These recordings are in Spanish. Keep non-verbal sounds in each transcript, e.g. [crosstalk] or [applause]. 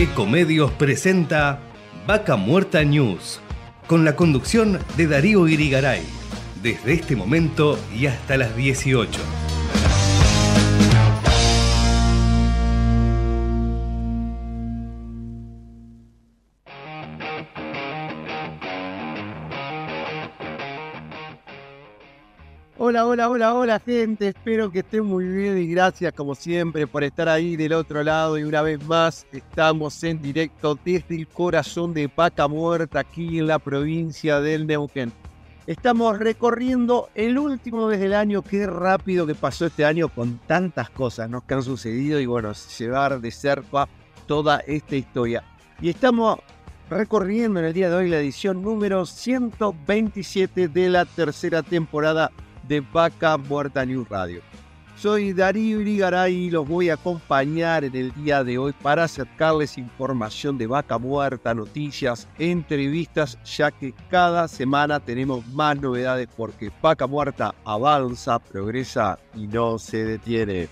Ecomedios presenta Vaca Muerta News, con la conducción de Darío Irigaray, desde este momento y hasta las 18. Hola, hola, hola, hola gente, espero que estén muy bien y gracias como siempre por estar ahí del otro lado y una vez más estamos en directo desde el corazón de Vaca Muerta aquí en la provincia del Neuquén. Estamos recorriendo el último mes del año, qué rápido que pasó este año con tantas cosas ¿no? que han sucedido y bueno, llevar de cerca toda esta historia. Y estamos recorriendo en el día de hoy la edición número 127 de la tercera temporada de Vaca Muerta News Radio. Soy Darío Irigaray y los voy a acompañar en el día de hoy para acercarles información de Vaca Muerta, noticias, entrevistas, ya que cada semana tenemos más novedades porque Vaca Muerta avanza, progresa y no se detiene.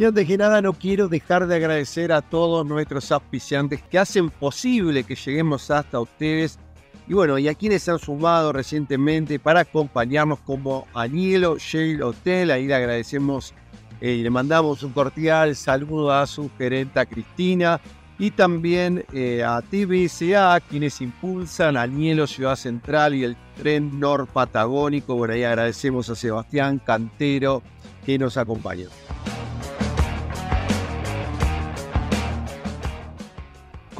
Y antes que nada no quiero dejar de agradecer a todos nuestros auspiciantes que hacen posible que lleguemos hasta ustedes. Y bueno, y a quienes han sumado recientemente para acompañarnos como Anielo Shale Hotel. Ahí le agradecemos eh, y le mandamos un cordial saludo a su gerenta Cristina. Y también eh, a TBSA, quienes impulsan Anielo Ciudad Central y el tren Nor Patagónico. Bueno, ahí agradecemos a Sebastián Cantero que nos acompaña.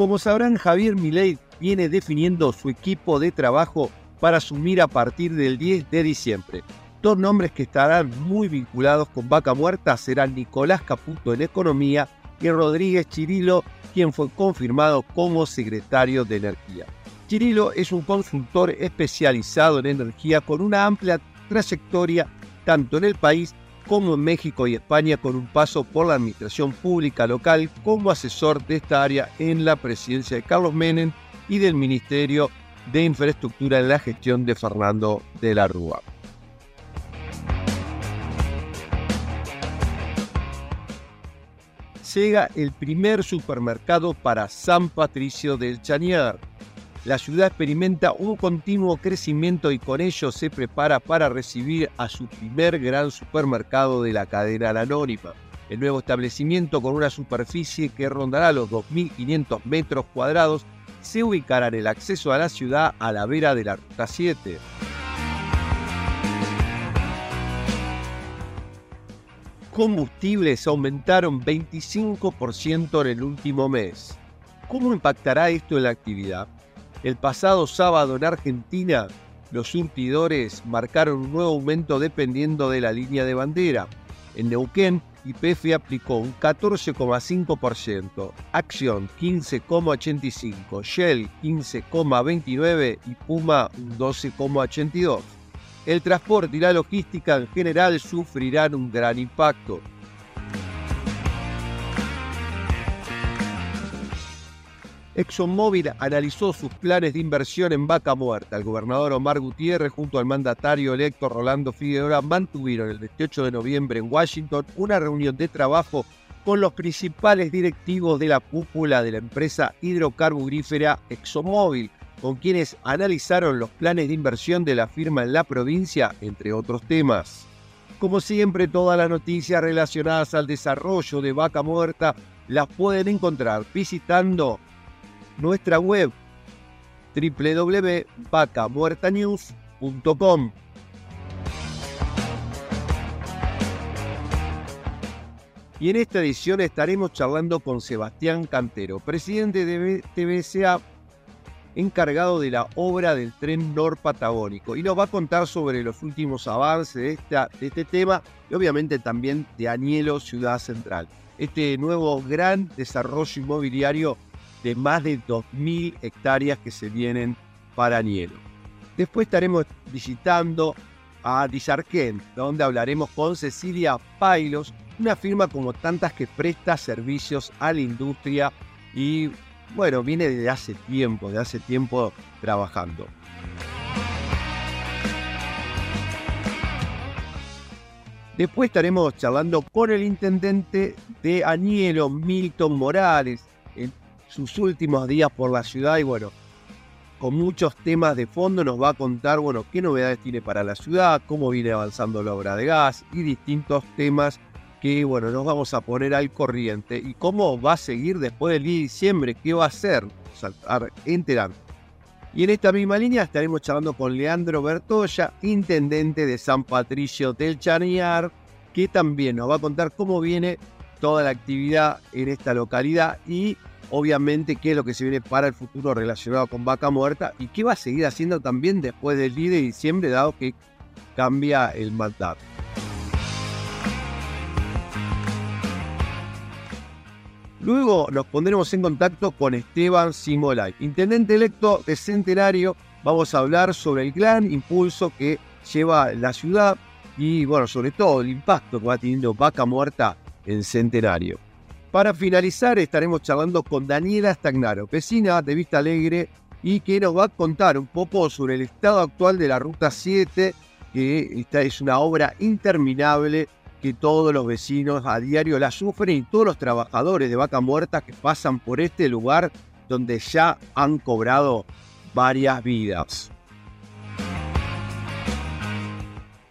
Como sabrán, Javier Milei viene definiendo su equipo de trabajo para asumir a partir del 10 de diciembre. Dos nombres que estarán muy vinculados con Vaca Muerta serán Nicolás Caputo en Economía y Rodríguez Chirilo, quien fue confirmado como secretario de Energía. Chirilo es un consultor especializado en energía con una amplia trayectoria tanto en el país como en México y España con un paso por la administración pública local como asesor de esta área en la presidencia de Carlos Menem y del Ministerio de Infraestructura en la gestión de Fernando de la Rúa. Llega el primer supermercado para San Patricio del Chañar la ciudad experimenta un continuo crecimiento y con ello se prepara para recibir a su primer gran supermercado de la cadena Anónima. El nuevo establecimiento con una superficie que rondará los 2.500 metros cuadrados se ubicará en el acceso a la ciudad a la vera de la Ruta 7. Combustibles aumentaron 25% en el último mes. ¿Cómo impactará esto en la actividad? El pasado sábado en Argentina, los surtidores marcaron un nuevo aumento dependiendo de la línea de bandera. En Neuquén, YPF aplicó un 14,5%, Acción 15,85%, Shell 15,29% y Puma un 12,82%. El transporte y la logística en general sufrirán un gran impacto. ExxonMobil analizó sus planes de inversión en Vaca Muerta. El gobernador Omar Gutiérrez junto al mandatario electo Rolando Figueroa mantuvieron el 28 de noviembre en Washington una reunión de trabajo con los principales directivos de la cúpula de la empresa hidrocarburífera ExxonMobil, con quienes analizaron los planes de inversión de la firma en la provincia, entre otros temas. Como siempre, todas las noticias relacionadas al desarrollo de Vaca Muerta las pueden encontrar visitando nuestra web www.vacamuertanews.com. Y en esta edición estaremos charlando con Sebastián Cantero, presidente de TBSA, encargado de la obra del tren norpatagónico, y nos va a contar sobre los últimos avances de, esta, de este tema y obviamente también de Anielo Ciudad Central. Este nuevo gran desarrollo inmobiliario de más de 2.000 hectáreas que se vienen para Nielo. Después estaremos visitando a Disarquén, donde hablaremos con Cecilia Pailos, una firma como tantas que presta servicios a la industria y bueno, viene desde hace tiempo, de hace tiempo trabajando. Después estaremos charlando con el intendente de Añelo, Milton Morales, sus últimos días por la ciudad y bueno, con muchos temas de fondo nos va a contar, bueno, qué novedades tiene para la ciudad, cómo viene avanzando la obra de gas y distintos temas que, bueno, nos vamos a poner al corriente y cómo va a seguir después del día de diciembre, qué va a hacer, saltar enterando. Y en esta misma línea estaremos charlando con Leandro Bertoya, intendente de San Patricio del Chañar, que también nos va a contar cómo viene toda la actividad en esta localidad y obviamente qué es lo que se viene para el futuro relacionado con Vaca Muerta y qué va a seguir haciendo también después del 10 de diciembre, dado que cambia el mandato. Luego nos pondremos en contacto con Esteban Simolay, intendente electo de Centenario. Vamos a hablar sobre el gran impulso que lleva la ciudad y, bueno, sobre todo el impacto que va teniendo Vaca Muerta en Centenario. Para finalizar, estaremos charlando con Daniela Stagnaro, vecina de Vista Alegre, y que nos va a contar un poco sobre el estado actual de la Ruta 7, que esta es una obra interminable que todos los vecinos a diario la sufren y todos los trabajadores de Vaca Muerta que pasan por este lugar donde ya han cobrado varias vidas.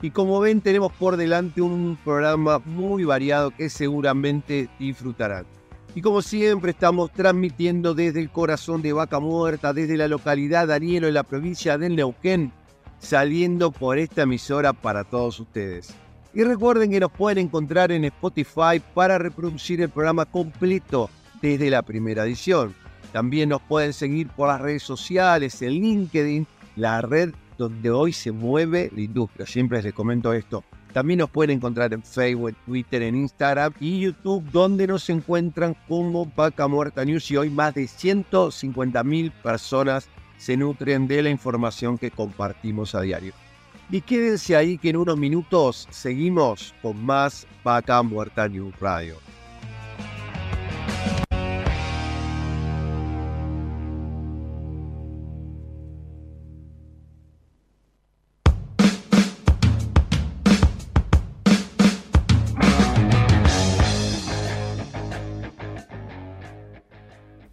Y como ven, tenemos por delante un programa muy variado que seguramente disfrutarán. Y como siempre, estamos transmitiendo desde el corazón de Vaca Muerta, desde la localidad Danielo en la provincia del Neuquén, saliendo por esta emisora para todos ustedes. Y recuerden que nos pueden encontrar en Spotify para reproducir el programa completo desde la primera edición. También nos pueden seguir por las redes sociales, en LinkedIn, la red donde hoy se mueve la industria. Siempre les comento esto. También nos pueden encontrar en Facebook, Twitter, en Instagram y YouTube, donde nos encuentran como Vaca Muerta News y hoy más de 150 mil personas se nutren de la información que compartimos a diario. Y quédense ahí que en unos minutos seguimos con más Vaca Muerta News Radio.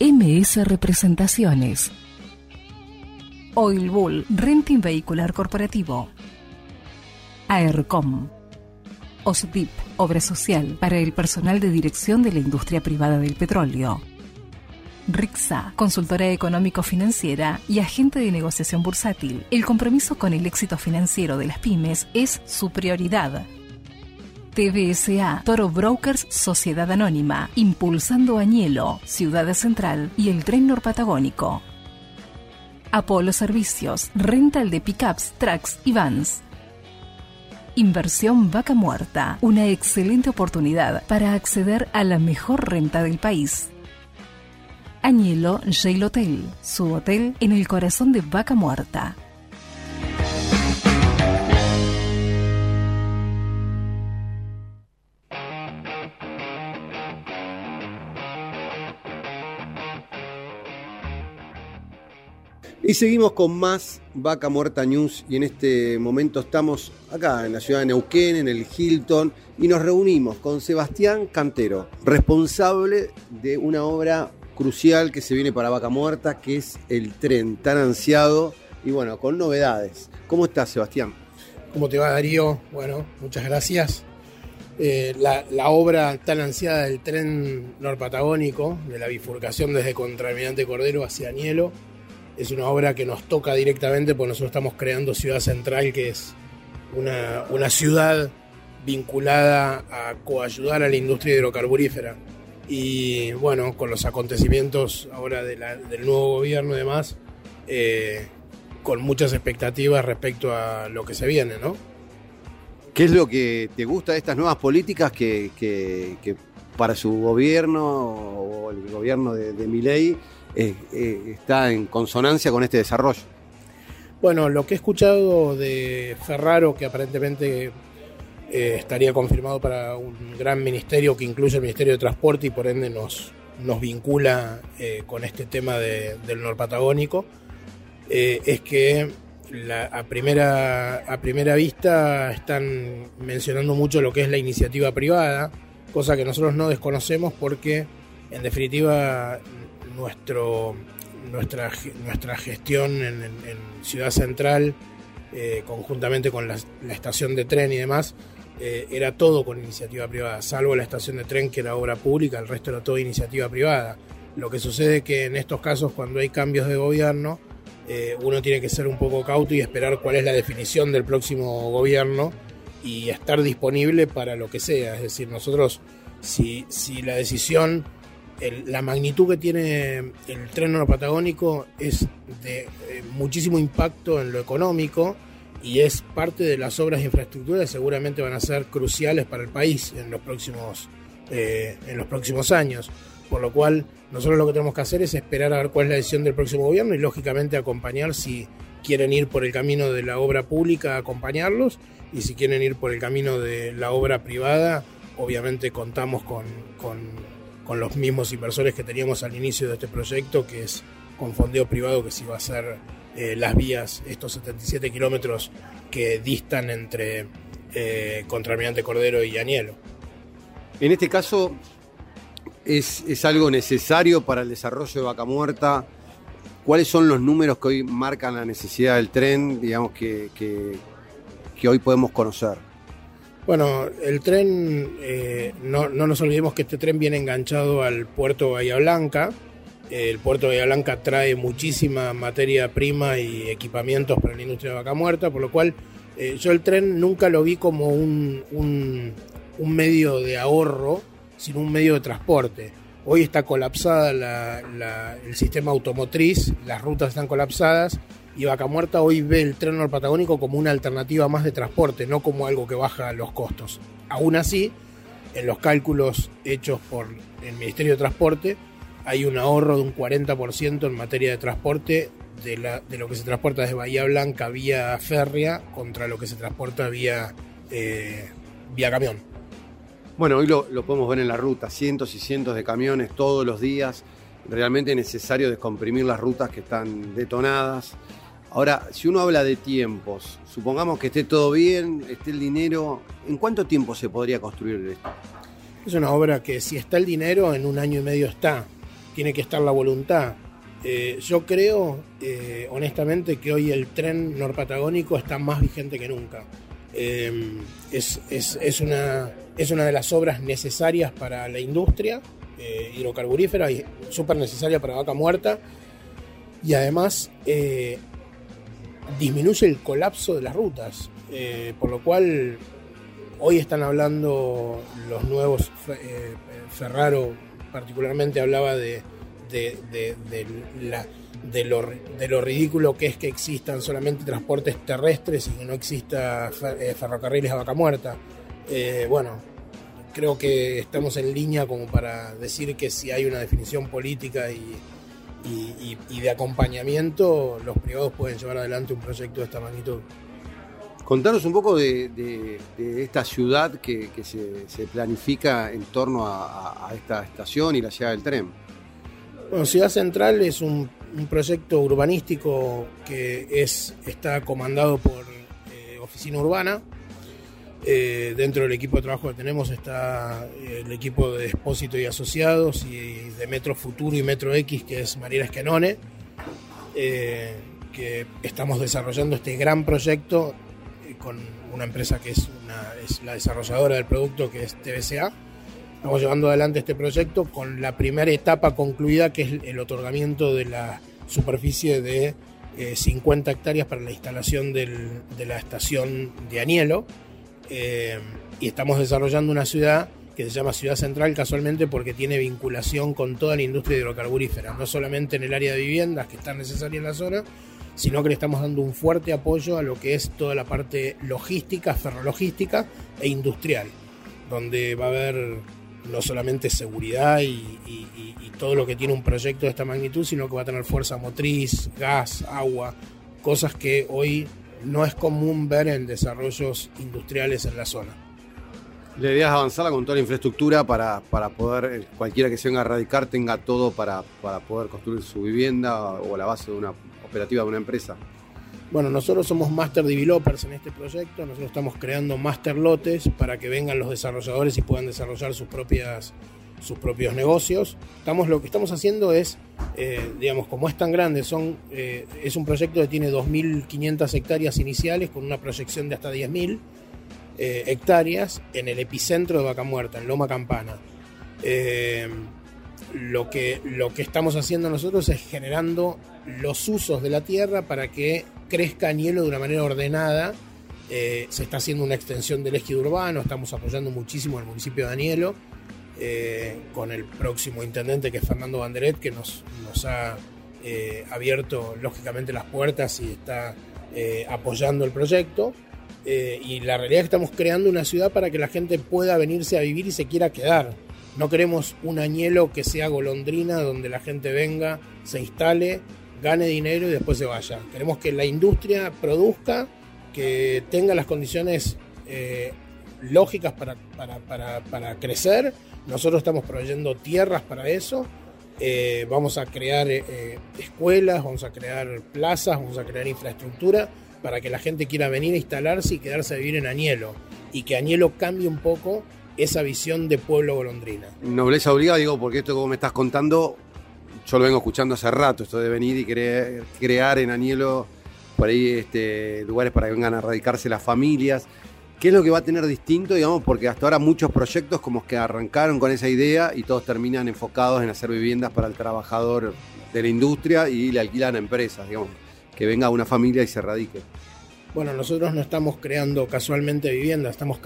MS Representaciones, Oil Bull Renting Vehicular Corporativo, AERCOM. OSDIP, Obra Social para el personal de dirección de la industria privada del petróleo. RIXA, consultora económico-financiera y agente de negociación bursátil. El compromiso con el éxito financiero de las pymes es su prioridad. TBSA, Toro Brokers Sociedad Anónima, impulsando Añelo, Ciudad Central y el Tren Norpatagónico. Apolo Servicios, rental de pickups, trucks y vans. Inversión Vaca Muerta, una excelente oportunidad para acceder a la mejor renta del país. Añelo Jail Hotel, su hotel en el corazón de Vaca Muerta. Y seguimos con más Vaca Muerta News y en este momento estamos acá en la ciudad de Neuquén, en el Hilton, y nos reunimos con Sebastián Cantero, responsable de una obra crucial que se viene para Vaca Muerta, que es el tren tan ansiado y bueno, con novedades. ¿Cómo estás, Sebastián? ¿Cómo te va, Darío? Bueno, muchas gracias. Eh, la, la, obra tan ansiada del tren norpatagónico, de la bifurcación desde Contralmirante Cordero hacia Nielo, es una obra que nos toca directamente porque nosotros estamos creando Ciudad Central, que es una, una ciudad vinculada a coayudar a la industria hidrocarburífera. Y bueno, con los acontecimientos ahora del nuevo gobierno y demás, eh, con muchas expectativas respecto a lo que se viene, ¿no? ¿Qué es lo que te gusta de estas nuevas políticas que, para su gobierno o el gobierno de, de Miley eh, eh, está en consonancia con este desarrollo? Bueno, lo que he escuchado de Ferraro, que aparentemente eh, estaría confirmado para un gran ministerio que incluye el Ministerio de Transporte y por ende nos, nos vincula con este tema del norpatagónico, es que a, primera, a primera vista están mencionando mucho lo que es la iniciativa privada, cosa que nosotros no desconocemos porque en definitiva nuestro, nuestra, nuestra gestión en, Ciudad Central, eh, conjuntamente con la, estación de tren y demás, eh, era todo con iniciativa privada, salvo la estación de tren que era obra pública, el resto era todo iniciativa privada. Lo que sucede es que en estos casos, cuando hay cambios de gobierno, eh, uno tiene que ser un poco cauto y esperar cuál es la definición del próximo gobierno y estar disponible para lo que sea. Es decir, nosotros, si, si la decisión, la magnitud que tiene el tren patagónico es de eh, muchísimo impacto en lo económico y es parte de las obras de infraestructura que seguramente van a ser cruciales para el país en los próximos, eh, en los próximos años. Por lo cual, nosotros lo que tenemos que hacer es esperar a ver cuál es la decisión del próximo gobierno y, lógicamente, acompañar si quieren ir por el camino de la obra pública, acompañarlos, y si quieren ir por el camino de la obra privada, obviamente contamos con, los mismos inversores que teníamos al inicio de este proyecto, que es con fondeo privado, que si va a ser eh, las vías, estos 77 kilómetros que distan entre eh, Cordero y Anielo. En este caso, es, algo necesario para el desarrollo de Vaca Muerta. ¿Cuáles son los números que hoy marcan la necesidad del tren, digamos, que, hoy podemos conocer? Bueno, el tren, eh, no, nos olvidemos que este tren viene enganchado al puerto Bahía Blanca. El puerto de Bahía Blanca trae muchísima materia prima y equipamientos para la industria de vaca muerta, por lo cual eh, yo el tren nunca lo vi como un, un medio de ahorro, sin un medio de transporte. Hoy está colapsada el sistema automotriz, las rutas están colapsadas y Vaca Muerta hoy ve el tren patagónico como una alternativa más de transporte, no como algo que baja los costos. Aún así, en los cálculos hechos por el Ministerio de Transporte, hay un ahorro de un 40% en materia de transporte de, lo que se transporta desde Bahía Blanca vía férrea contra lo que se transporta vía, eh, vía camión. Bueno, hoy lo, podemos ver en la ruta, cientos y cientos de camiones todos los días. Realmente es necesario descomprimir las rutas que están detonadas. Ahora, si uno habla de tiempos, supongamos que esté todo bien, esté el dinero, ¿en cuánto tiempo se podría construir esto? Es una obra que si está el dinero, en un año y medio está. Tiene que estar la voluntad. Eh, yo creo, eh, honestamente, que hoy el tren norpatagónico está más vigente que nunca. Eh, es, es, una, es una de las obras necesarias para la industria eh, hidrocarburífera y súper necesaria para vaca muerta. Y además disminuye el colapso de las rutas, por lo cual hoy están hablando los nuevos, Ferraro particularmente hablaba de, de, de de lo, de lo ridículo que es que existan solamente transportes terrestres y que no exista eh, ferrocarriles a vaca muerta. Eh, bueno, creo que estamos en línea como para decir que si hay una definición política y, de acompañamiento, los privados pueden llevar adelante un proyecto de esta magnitud. Contanos un poco de, esta ciudad que, se, planifica en torno a, a, esta estación y la llegada del tren. Bueno, Ciudad Central es un un proyecto urbanístico que es, está comandado por eh, Oficina Urbana. Eh, dentro del equipo de trabajo que tenemos está eh, el equipo de Expósito y Asociados y de Metro Futuro y Metro X, que es Mariela Escanone, que estamos desarrollando este gran proyecto con una empresa que es, la desarrolladora del producto, que es TBCA Estamos llevando adelante este proyecto con la primera etapa concluida, que es el otorgamiento de la superficie de 50 eh, hectáreas para la instalación de la estación de Anielo. Eh, y estamos desarrollando una ciudad que se llama Ciudad Central casualmente porque tiene vinculación con toda la industria hidrocarburífera, no solamente en el área de viviendas que están necesarias en la zona, sino que le estamos dando un fuerte apoyo a lo que es toda la parte logística, ferrologística e industrial, donde va a haber no solamente seguridad y, todo lo que tiene un proyecto de esta magnitud, sino que va a tener fuerza motriz, gas, agua, cosas que hoy no es común ver en desarrollos industriales en la zona. La idea es avanzarla con toda la infraestructura para, poder, eh, cualquiera que se venga a radicar, tenga todo para, para poder construir su vivienda o la base de una operativa de una empresa. Bueno, nosotros somos master developers en este proyecto, nosotros estamos creando master lotes para que vengan los desarrolladores y puedan desarrollar sus propias sus propios negocios. Estamos, lo que estamos haciendo es, eh, digamos, como es tan grande, son, eh, es un proyecto que tiene 2.500 hectáreas iniciales con una proyección de hasta 10.000 eh, hectáreas en el epicentro de Vaca Muerta, en Loma Campana. lo, que, lo que estamos haciendo nosotros es generando los usos de la tierra para que crezca Añelo de una manera ordenada. Se está haciendo una extensión del ejido urbano, estamos apoyando muchísimo al municipio de Anielo, eh, con el próximo intendente que es Fernando Banderet, que nos, ha eh, abierto lógicamente las puertas y está apoyando el proyecto. y la realidad es que estamos creando una ciudad para que la gente pueda venirse a vivir y se quiera quedar. No queremos un añelo que sea golondrina, donde la gente venga, se instale gane dinero y después se vaya. Queremos que la industria produzca, que tenga las condiciones eh, lógicas para, para, crecer. Nosotros estamos proveyendo tierras para eso. Eh, vamos a crear eh, escuelas, vamos a crear plazas, vamos a crear infraestructura para que la gente quiera venir a instalarse y quedarse a vivir en Añelo. Y que Añelo cambie un poco esa visión de pueblo golondrina. Nobleza obligada, digo, porque esto como me estás contando yo lo vengo escuchando hace rato, esto de venir y crear, en Anielo por ahí este, lugares para que vengan a radicarse las familias. ¿Qué es lo que va a tener distinto, digamos? Porque hasta ahora muchos proyectos como que arrancaron con esa idea y todos terminan enfocados en hacer viviendas para el trabajador de la industria y le alquilan a empresas, digamos, que venga una familia y se radique. Bueno, nosotros no estamos creando casualmente viviendas, estamos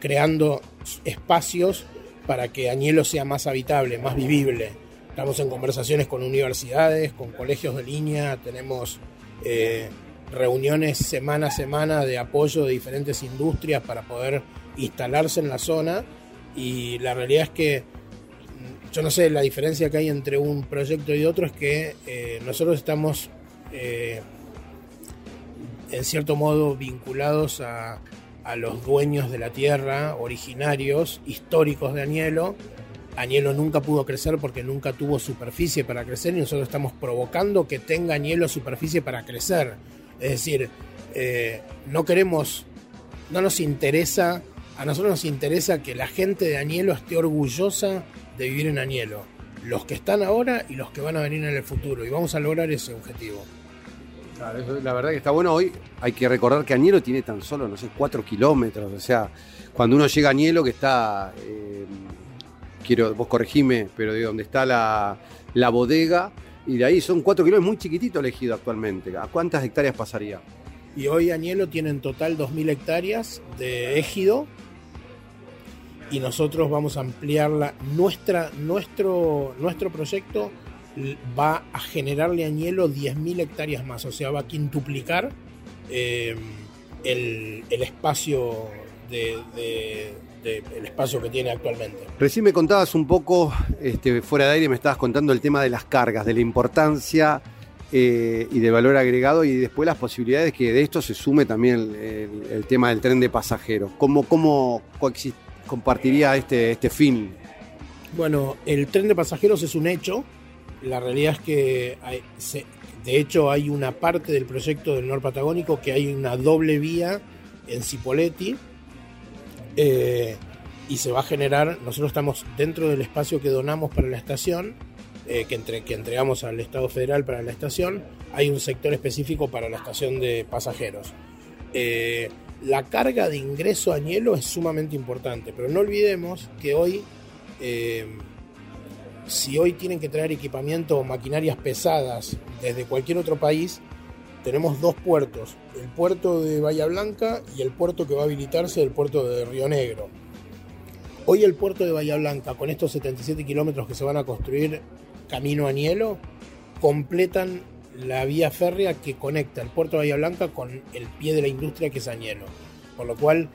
creando espacios para que Añelo sea más habitable, más vivible Estamos en conversaciones con universidades, con colegios de línea, tenemos eh, reuniones semana a semana de apoyo de diferentes industrias para poder instalarse en la zona y la realidad es que mm, yo no sé, la diferencia que hay entre un proyecto y otro es que eh, nosotros estamos eh, en cierto modo vinculados a, a los dueños de la tierra, originarios, históricos de Añelo, Añelo nunca pudo crecer porque nunca tuvo superficie para crecer y nosotros estamos provocando que tenga Añelo superficie para crecer. Es decir, eh, no queremos, no nos interesa, a nosotros nos interesa que la gente de Añelo esté orgullosa de vivir en Añelo. Los que están ahora y los que van a venir en el futuro. Y vamos a lograr ese objetivo. la verdad que está bueno hoy. Hay que recordar que Añelo tiene tan solo, no sé, cuatro kilómetros. O sea, cuando uno llega a Añelo, que está eh, quiero, vos corregime, pero de donde está la, bodega, y de ahí son cuatro kilómetros, muy chiquitito elegido actualmente. ¿A cuántas hectáreas pasaría? Y hoy Añelo tiene en total 2.000 hectáreas de ejido y nosotros vamos a ampliarla. Nuestra, nuestro, nuestro proyecto va a generarle a Añelo 10.000 hectáreas más, o sea, va a quintuplicar eh, el, espacio de, el espacio que tiene actualmente. Recién me contabas un poco, este, fuera de aire, me estabas contando el tema de las cargas, de la importancia eh, y de valor agregado y después las posibilidades que de esto se sume también el, tema del tren de pasajeros. ¿Cómo, cómo compartiría este, este fin? Bueno, el tren de pasajeros es un hecho. La realidad es que de hecho hay una parte del proyecto del Nor Patagónico que hay una doble vía en Cipolletti eh, y se va a generar, nosotros estamos dentro del espacio que donamos para la estación, eh, que, entre, que entregamos al Estado Federal para la estación, hay un sector específico para la estación de pasajeros. Eh, la carga de ingreso Añelo es sumamente importante, pero no olvidemos que hoy, si hoy tienen que traer equipamiento o maquinarias pesadas desde cualquier otro país, tenemos dos puertos, el puerto de Bahía Blanca y el puerto que va a habilitarse, el puerto de Río Negro. Hoy el puerto de Bahía Blanca, con estos 77 kilómetros que se van a construir camino a Nielo, completan la vía férrea que conecta el puerto de Bahía Blanca con el pie de la industria que es Añelo. Por lo cual,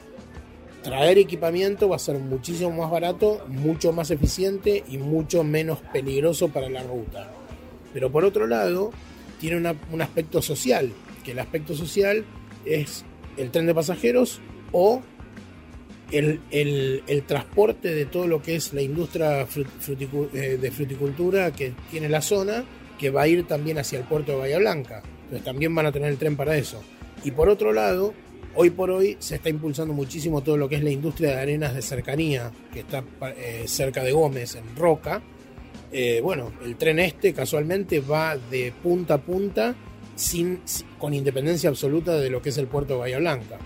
traer equipamiento va a ser muchísimo más barato, mucho más eficiente y mucho menos peligroso para la ruta. Pero por otro lado, tiene un aspecto social, que el aspecto social es el tren de pasajeros o el, transporte de todo lo que es la industria eh, de fruticultura que tiene la zona, que va a ir también hacia el puerto de Bahía Blanca. Entonces también van a tener el tren para eso. Y por otro lado, hoy por hoy se está impulsando muchísimo todo lo que es la industria de arenas de cercanía, que está eh, cerca de Gómez, en Roca. Eh, bueno, el tren este casualmente va de punta a punta sin, con independencia absoluta de lo que es el puerto de Bahía Blanca.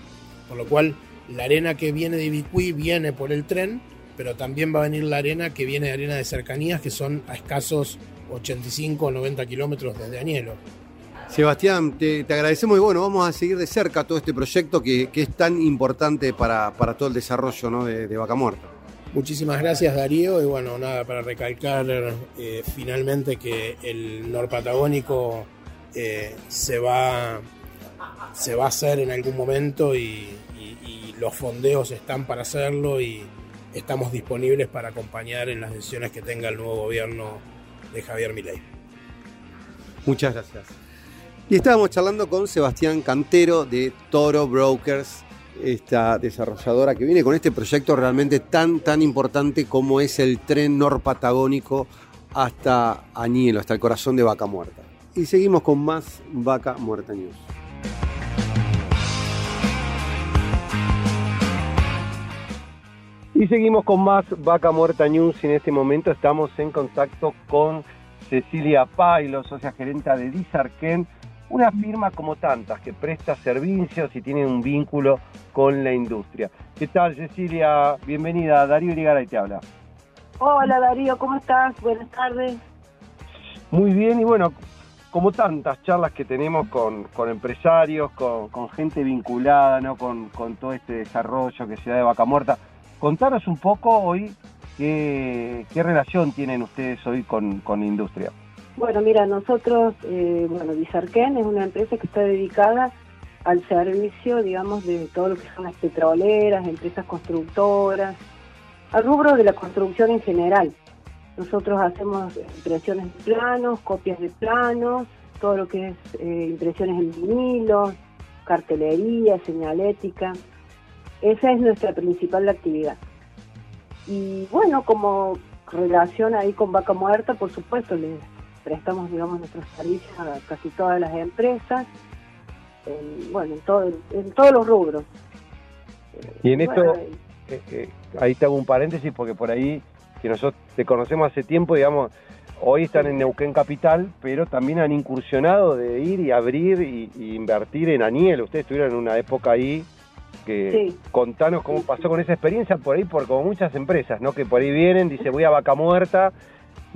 Por lo cual, la arena que viene de Ibicuí viene por el tren, pero también va a venir la arena que viene de arena de cercanías, que son a escasos 85 o 90 kilómetros desde Añelo. Sebastián, te, agradecemos y bueno, vamos a seguir de cerca todo este proyecto que, es tan importante para, todo el desarrollo de, Vaca Muerta. Muchísimas gracias Darío y bueno, nada, para recalcar eh, finalmente que el norpatagónico eh, se, va, se va a hacer en algún momento y, los fondeos están para hacerlo y estamos disponibles para acompañar en las decisiones que tenga el nuevo gobierno de Javier Milei. Muchas gracias. Y estábamos charlando con Sebastián Cantero de Toro Brokers, esta desarrolladora que viene con este proyecto realmente tan, tan importante como es el tren norpatagónico hasta Añelo, hasta el corazón de Vaca Muerta y seguimos con más Vaca Muerta News. Y seguimos con más Vaca Muerta News y en este momento estamos en contacto con Cecilia Pailo, socia gerente de Disarken, una firma como tantas que presta servicios y tiene un vínculo con la industria. ¿Qué tal Cecilia? Bienvenida, Darío y te habla. Hola Darío, ¿cómo estás? Buenas tardes. Muy bien, y bueno, como tantas charlas que tenemos con, empresarios, con, gente vinculada ¿no? Con, todo este desarrollo que se da de Vaca Muerta, contanos un poco hoy qué, relación tienen ustedes hoy con, la industria. Bueno, mira, nosotros, eh, bueno, Bizarquén es una empresa que está dedicada al servicio, digamos, de todo lo que son las petroleras, empresas constructoras, al rubro de la construcción en general. Nosotros hacemos impresiones de planos, copias de planos, todo lo que es eh, impresiones en vinilos, cartelería, señalética. Esa es nuestra principal actividad. Y bueno, como relación ahí con Vaca Muerta, por supuesto, les prestamos, digamos, nuestros servicios a casi todas las empresas, bueno, en, todo, en todos los rubros. Y en esto, eh, eh, ahí te hago un paréntesis porque por ahí que nosotros te conocemos hace tiempo, digamos, hoy están en Neuquén Capital, pero también han incursionado de ir y abrir y, invertir en Aniel. Ustedes estuvieron en una época ahí que contanos cómo pasó con esa experiencia por ahí, por como muchas empresas, ¿no? Que por ahí vienen, dice voy a Vaca Muerta,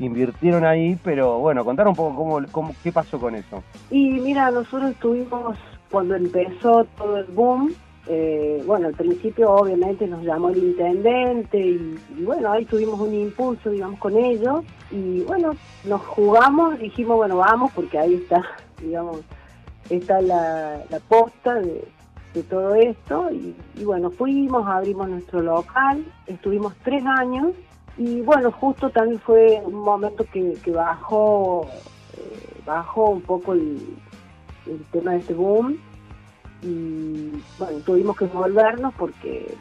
invirtieron ahí, pero bueno, contanos un poco cómo, cómo qué pasó con eso. Y mira, nosotros estuvimos cuando empezó todo el boom, eh, bueno, al principio obviamente nos llamó el intendente y, bueno, ahí tuvimos un impulso, digamos, con ellos y bueno, nos jugamos, dijimos, bueno, vamos porque ahí está, [laughs] digamos, está la, posta de, todo esto y, bueno, fuimos, abrimos nuestro local, estuvimos tres años y bueno, justo también fue un momento que, bajó, eh, bajó un poco el, el tema de este boom y bueno, tuvimos que volvernos porque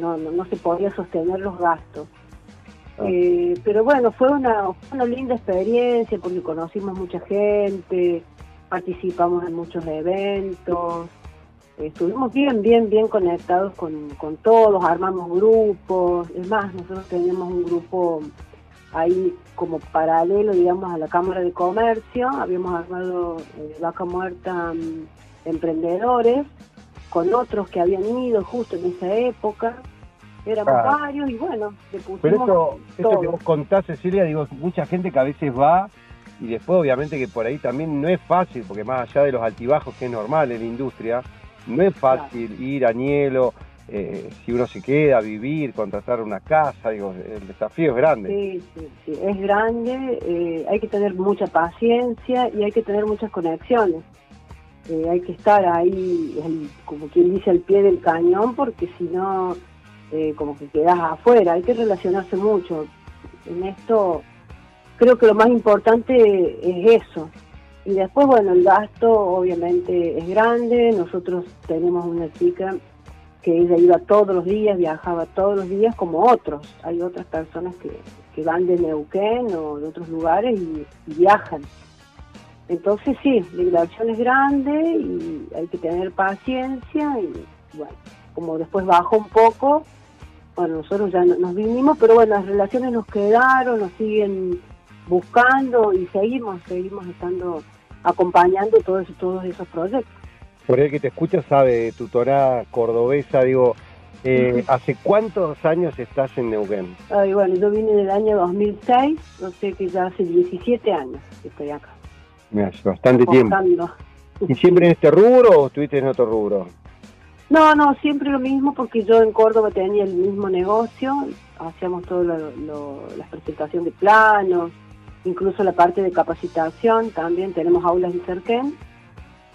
no, no, se podía sostener los gastos. Ah. Eh, pero bueno, fue una, una linda experiencia porque conocimos mucha gente, participamos en muchos eventos, estuvimos bien, bien, bien conectados con, con todos, armamos grupos, es más, nosotros teníamos un grupo ahí como paralelo, digamos, a la Cámara de Comercio, habíamos armado eh, Vaca Muerta mm, emprendedores, con otros que habían ido justo en esa época. Éramos varios y bueno, le pusimos Pero esto, que vos contás, Cecilia, digo, mucha gente que a veces va y después obviamente que por ahí también no es fácil, porque más allá de los altibajos que es normal en la industria, no es fácil ir a Nielo, eh, si uno se queda vivir, contratar una casa, digo, el desafío es grande. Sí, sí, sí, es grande, eh, hay que tener mucha paciencia y hay que tener muchas conexiones. Eh, hay que estar ahí, como quien dice, al pie del cañón, porque si no, como que quedas afuera, hay que relacionarse mucho. En esto creo que lo más importante es eso. Y después, bueno, el gasto obviamente es grande, nosotros tenemos una chica que ella iba todos los días, viajaba todos los días como otros. Hay otras personas que, van de Neuquén o de otros lugares y, viajan. Entonces sí, la inversión es grande y hay que tener paciencia y bueno, como después bajó un poco, bueno, nosotros ya nos vinimos, pero bueno, las relaciones nos quedaron, nos siguen buscando y seguimos, seguimos estando acompañando todos, todos esos proyectos por el que te escucha sabe, tutora cordobesa, digo, eh, ¿hace cuántos años estás en Neuquén? Ay, bueno, yo vine en el año 2006, no sé que ya hace 17 años que estoy acá. Mira, hace bastante tiempo. ¿Y siempre en este rubro o estuviste en otro rubro? No, no, siempre lo mismo porque yo en Córdoba tenía el mismo negocio, hacíamos toda la presentación de planos, incluso la parte de capacitación, también tenemos aulas en Cerquén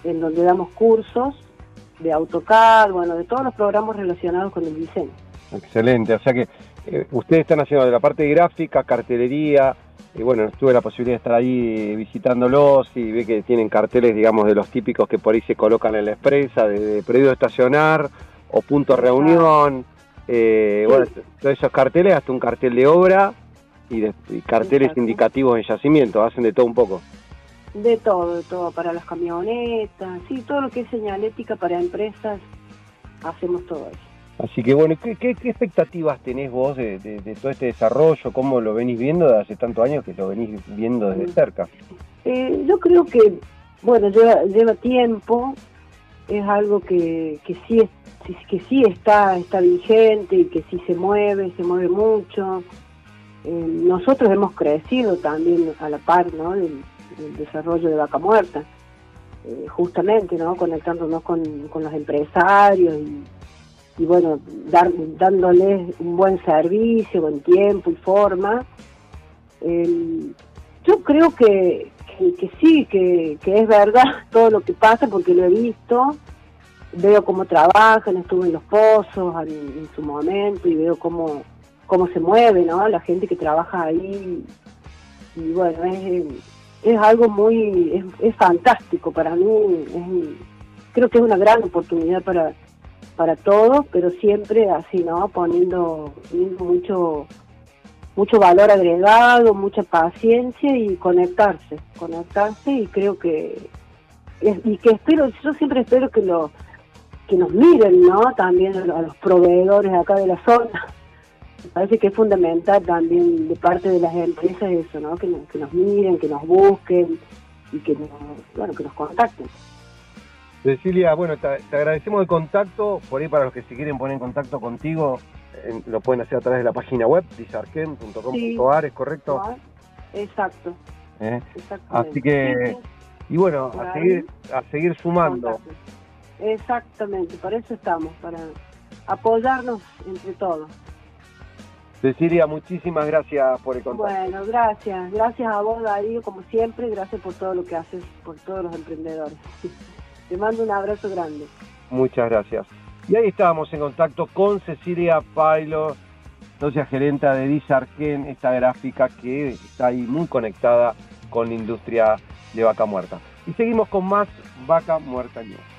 en donde damos cursos de AutoCAD, bueno, de todos los programas relacionados con el diseño. Excelente, o sea que eh, ustedes están haciendo de la parte de gráfica, cartelería, y bueno, tuve la posibilidad de estar ahí visitándolos y ve que tienen carteles, digamos, de los típicos que por ahí se colocan en la expresa, de, de de estacionar o punto de reunión, eh, bueno, todos esos carteles, hasta un cartel de obra y, de, carteles indicativos en yacimiento, hacen de todo un poco. De todo, de todo, para las camionetas, sí, todo lo que es señalética para empresas, hacemos todo eso. Así que bueno, ¿qué, qué, expectativas tenés vos de, todo este desarrollo? ¿Cómo lo venís viendo de hace tantos años que lo venís viendo desde mm. cerca? Eh, yo creo que, bueno, lleva, lleva tiempo, es algo que, que sí que sí está, está vigente y que sí se mueve, se mueve mucho. Eh, nosotros hemos crecido también a la par ¿no? el desarrollo de Vaca Muerta, eh, justamente, ¿no? Conectándonos con, los empresarios y, bueno, dar, dándoles un buen servicio, buen tiempo y forma. yo creo que, que, sí, que, es verdad [laughs] todo lo que pasa porque lo he visto, veo cómo trabajan, estuve en los pozos en, su momento y veo cómo, cómo se mueve, ¿no? La gente que trabaja ahí. Y bueno, es, algo muy, es, fantástico para mí, creo que es una gran oportunidad para, para todos, pero siempre así, ¿no? Poniendo, mucho, mucho valor agregado, mucha paciencia y conectarse, conectarse y creo que, y que espero, yo siempre espero que lo que nos miren, ¿no? También a los proveedores acá de la zona parece que es fundamental también de parte de las empresas eso, ¿no? Que nos, que nos miren, que nos busquen y que nos, bueno, que nos contacten. Cecilia, bueno, te, agradecemos el contacto. Por ahí, para los que se quieren poner en contacto contigo, lo pueden hacer a través de la página web, disarquen.com.ar, ¿es correcto? Exacto. ¿Eh? Así que, y bueno, a seguir, a seguir sumando. Exactamente, para eso estamos, para apoyarnos entre todos. Cecilia, muchísimas gracias por el contacto. Bueno, gracias. Gracias a vos, Darío, como siempre. Gracias por todo lo que haces por todos los emprendedores. [laughs] Te mando un abrazo grande. Muchas gracias. Y ahí estábamos en contacto con Cecilia Pailo, socia gerenta de Disarquen, esta gráfica que está ahí muy conectada con la industria de vaca muerta. Y seguimos con más Vaca Muerta News.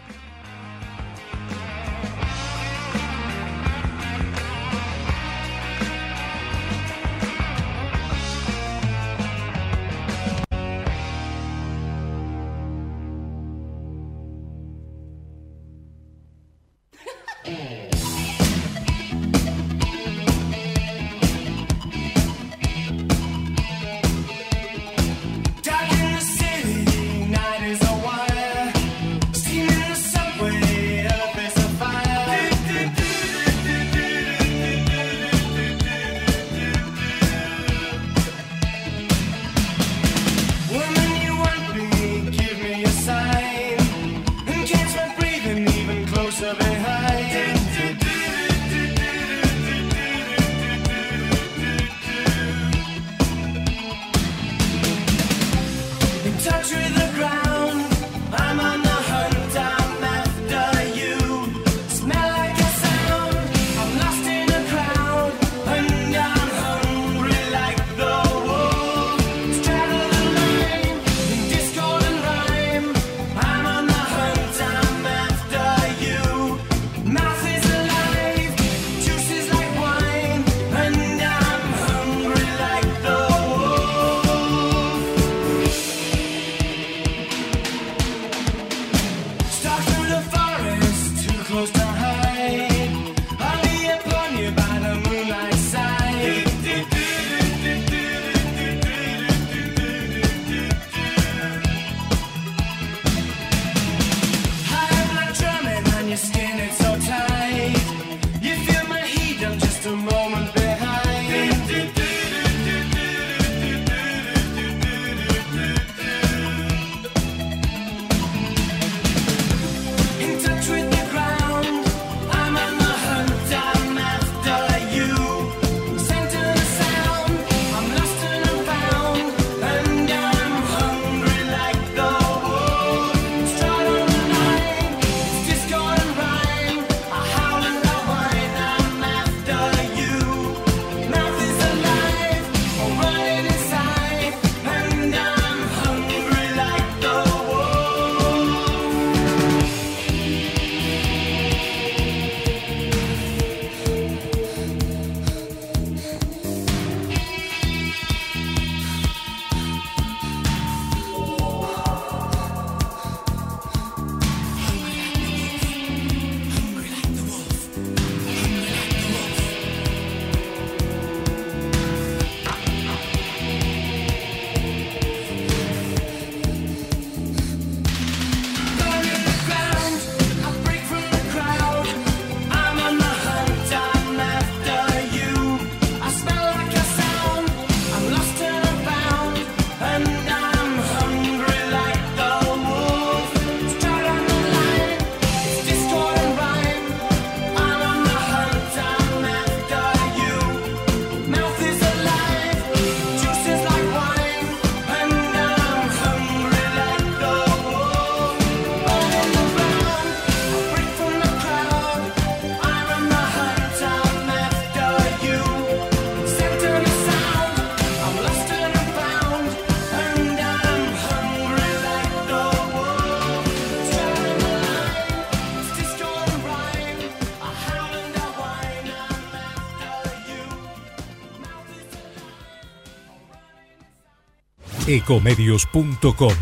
ecomedios.com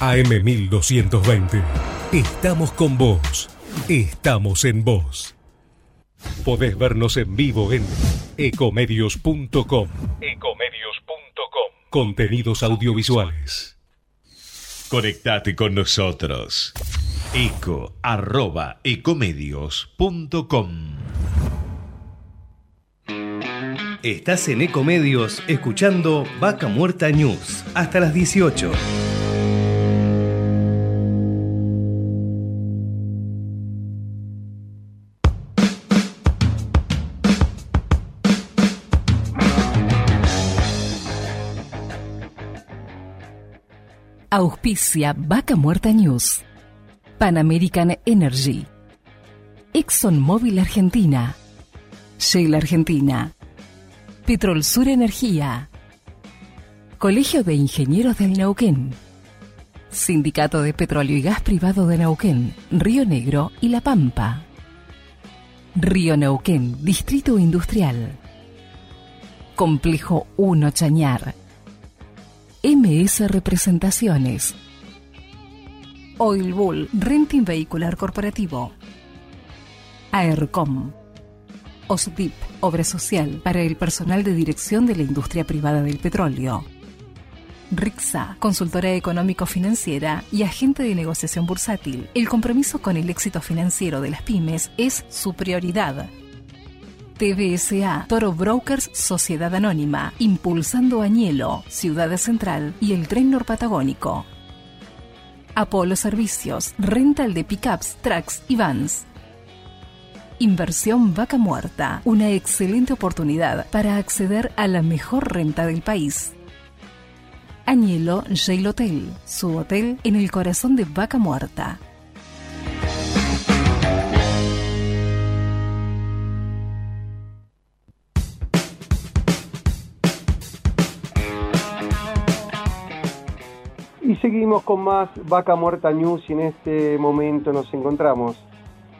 AM1220. Estamos con vos. Estamos en vos. Podés vernos en vivo en ecomedios.com. Ecomedios.com. Contenidos audiovisuales. Conectate con nosotros. eco arroba ecomedios.com. Estás en Ecomedios escuchando Vaca Muerta News hasta las 18. Auspicia Vaca Muerta News. Pan American Energy. ExxonMobil Argentina. Shell Argentina. Petrol Sur Energía. Colegio de Ingenieros del Neuquén. Sindicato de Petróleo y Gas Privado de Neuquén, Río Negro y La Pampa. Río Neuquén, Distrito Industrial. Complejo 1 Chañar. MS Representaciones. Oil Bull, Renting Vehicular Corporativo. AERCOM. OSDIP, Obra Social para el personal de dirección de la industria privada del petróleo. RIXA, consultora económico-financiera y agente de negociación bursátil. El compromiso con el éxito financiero de las pymes es su prioridad. TBSA, Toro Brokers Sociedad Anónima, impulsando Añelo, Ciudad Central y el tren norpatagónico. Apolo Servicios, rental de pickups, trucks y vans. Inversión Vaca Muerta, una excelente oportunidad para acceder a la mejor renta del país. Añelo Jail Hotel, su hotel en el corazón de Vaca Muerta. Y seguimos con más Vaca Muerta News y en este momento nos encontramos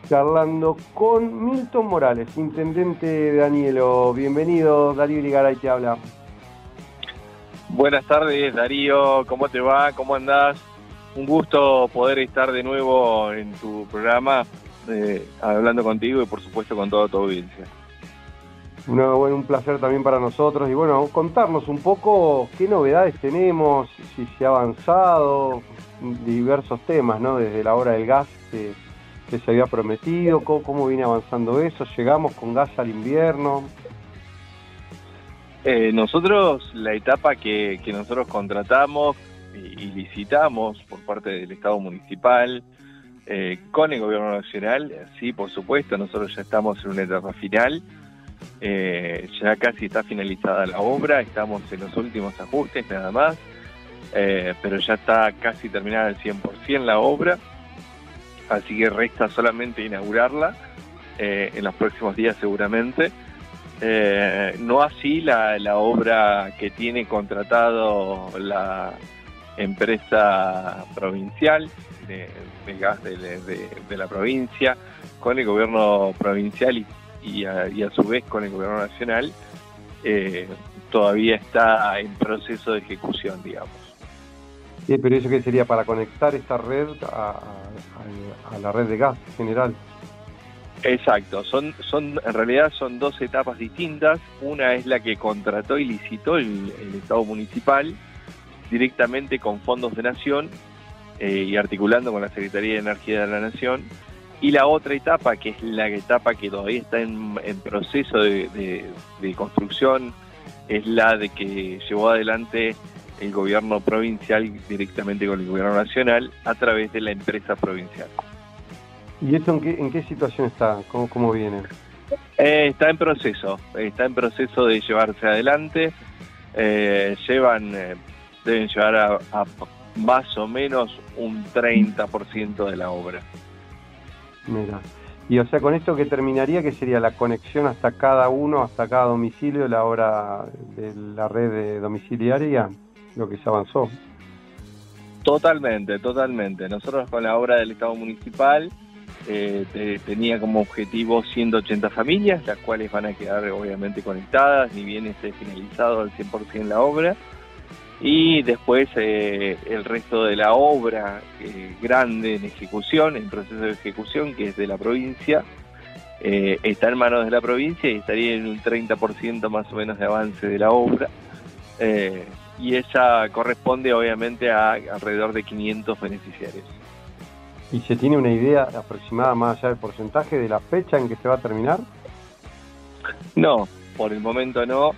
charlando con Milton Morales, intendente de Danielo. Bienvenido, Darío Ligaray te habla. Buenas tardes, Darío, ¿cómo te va? ¿Cómo andás? Un gusto poder estar de nuevo en tu programa, eh, hablando contigo y por supuesto con toda tu audiencia. bueno, un placer también para nosotros y bueno, contarnos un poco qué novedades tenemos, si se ha avanzado, diversos temas, ¿no? Desde la hora del gas que, se había prometido, cómo, viene avanzando eso, llegamos con gas al invierno. Eh, nosotros, la etapa que, nosotros contratamos y, licitamos por parte del Estado municipal, eh, con el gobierno nacional, sí, por supuesto, nosotros ya estamos en una etapa final, eh, ya casi está finalizada la obra, estamos en los últimos ajustes nada más, eh, pero ya está casi terminada al 100% la obra, así que resta solamente inaugurarla eh, en los próximos días seguramente. no así la, obra que tiene contratado la empresa provincial de, gas de, la provincia con el gobierno provincial y y a, su vez con el gobierno nacional, eh, todavía está en proceso de ejecución, digamos. Sí, pero eso que sería para conectar esta red a, la red de gas general. Exacto, son, son, en realidad son dos etapas distintas. Una es la que contrató y licitó el, Estado municipal directamente con fondos de nación eh, y articulando con la Secretaría de Energía de la Nación y la otra etapa, que es la etapa que todavía está en, proceso de, construcción, es la de que llevó adelante el gobierno provincial directamente con el gobierno nacional a través de la empresa provincial. ¿Y esto en qué, en qué situación está? ¿Cómo, cómo viene? Eh, está en proceso, está en proceso de llevarse adelante. Eh, llevan, eh, deben llevar a, a más o menos un 30% de la obra. Mira. Y o sea, con esto que terminaría, que sería la conexión hasta cada uno, hasta cada domicilio, la hora de la red de domiciliaria, lo que se avanzó. Totalmente, totalmente. Nosotros con la obra del Estado Municipal eh, tenía como objetivo 180 familias, las cuales van a quedar obviamente conectadas, ni bien esté finalizado al 100% la obra y después eh, el resto de la obra eh, grande en ejecución, en proceso de ejecución, que es de la provincia, está en manos de la provincia y estaría en un 30% más o menos de avance de la obra. Y esa corresponde obviamente a alrededor de 500 beneficiarios. ¿Y se tiene una idea aproximada más allá del porcentaje de la fecha en que se va a terminar? No, por el momento no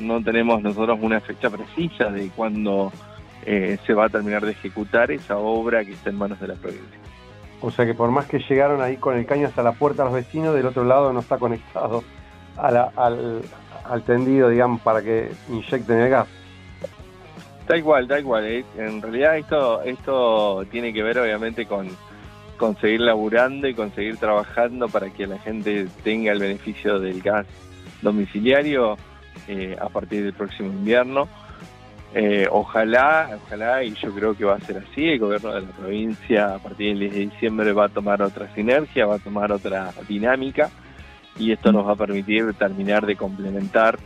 no tenemos nosotros una fecha precisa de cuándo eh, se va a terminar de ejecutar esa obra que está en manos de la provincia. O sea que por más que llegaron ahí con el caño hasta la puerta a los vecinos, del otro lado no está conectado al, al, tendido, digamos, para que inyecten el gas. Tal cual, tal cual. Eh. En realidad esto, esto tiene que ver obviamente con conseguir laburando y conseguir trabajando para que la gente tenga el beneficio del gas domiciliario eh, a partir del próximo invierno. Eh, ojalá, ojalá, y yo creo que va a ser así, el gobierno de la provincia a partir del 10 de diciembre va a tomar otra sinergia, va a tomar otra dinámica y esto nos va a permitir terminar de complementar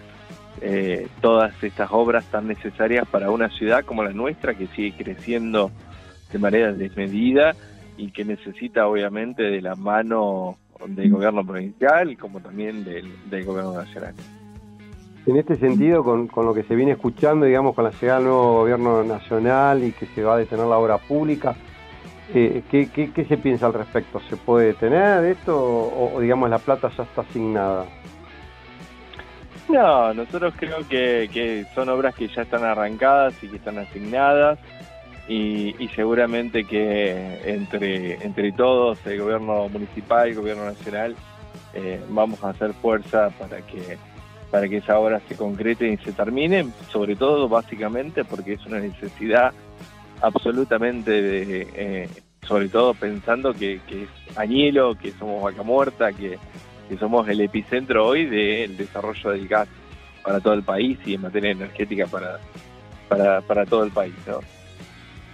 eh, todas estas obras tan necesarias para una ciudad como la nuestra que sigue creciendo de manera desmedida y que necesita obviamente de la mano del gobierno provincial como también del gobierno nacional. En este sentido, con, lo que se viene escuchando, digamos, con la llegada del nuevo gobierno nacional y que se va a detener la obra pública, eh, ¿qué, se piensa al respecto? ¿Se puede detener esto o, digamos, la plata ya está asignada? No, nosotros creo que, son obras que ya están arrancadas y que están asignadas y, seguramente que entre, entre todos, el gobierno municipal y el gobierno nacional, eh, vamos a hacer fuerza para que para que esa obra se concrete y se termine, sobre todo básicamente porque es una necesidad absolutamente, de, eh, sobre todo pensando que, que, es Añelo, que somos Vaca Muerta, que, que somos el epicentro hoy del desarrollo del gas para todo el país y en materia energética para, para, todo el país. ¿no?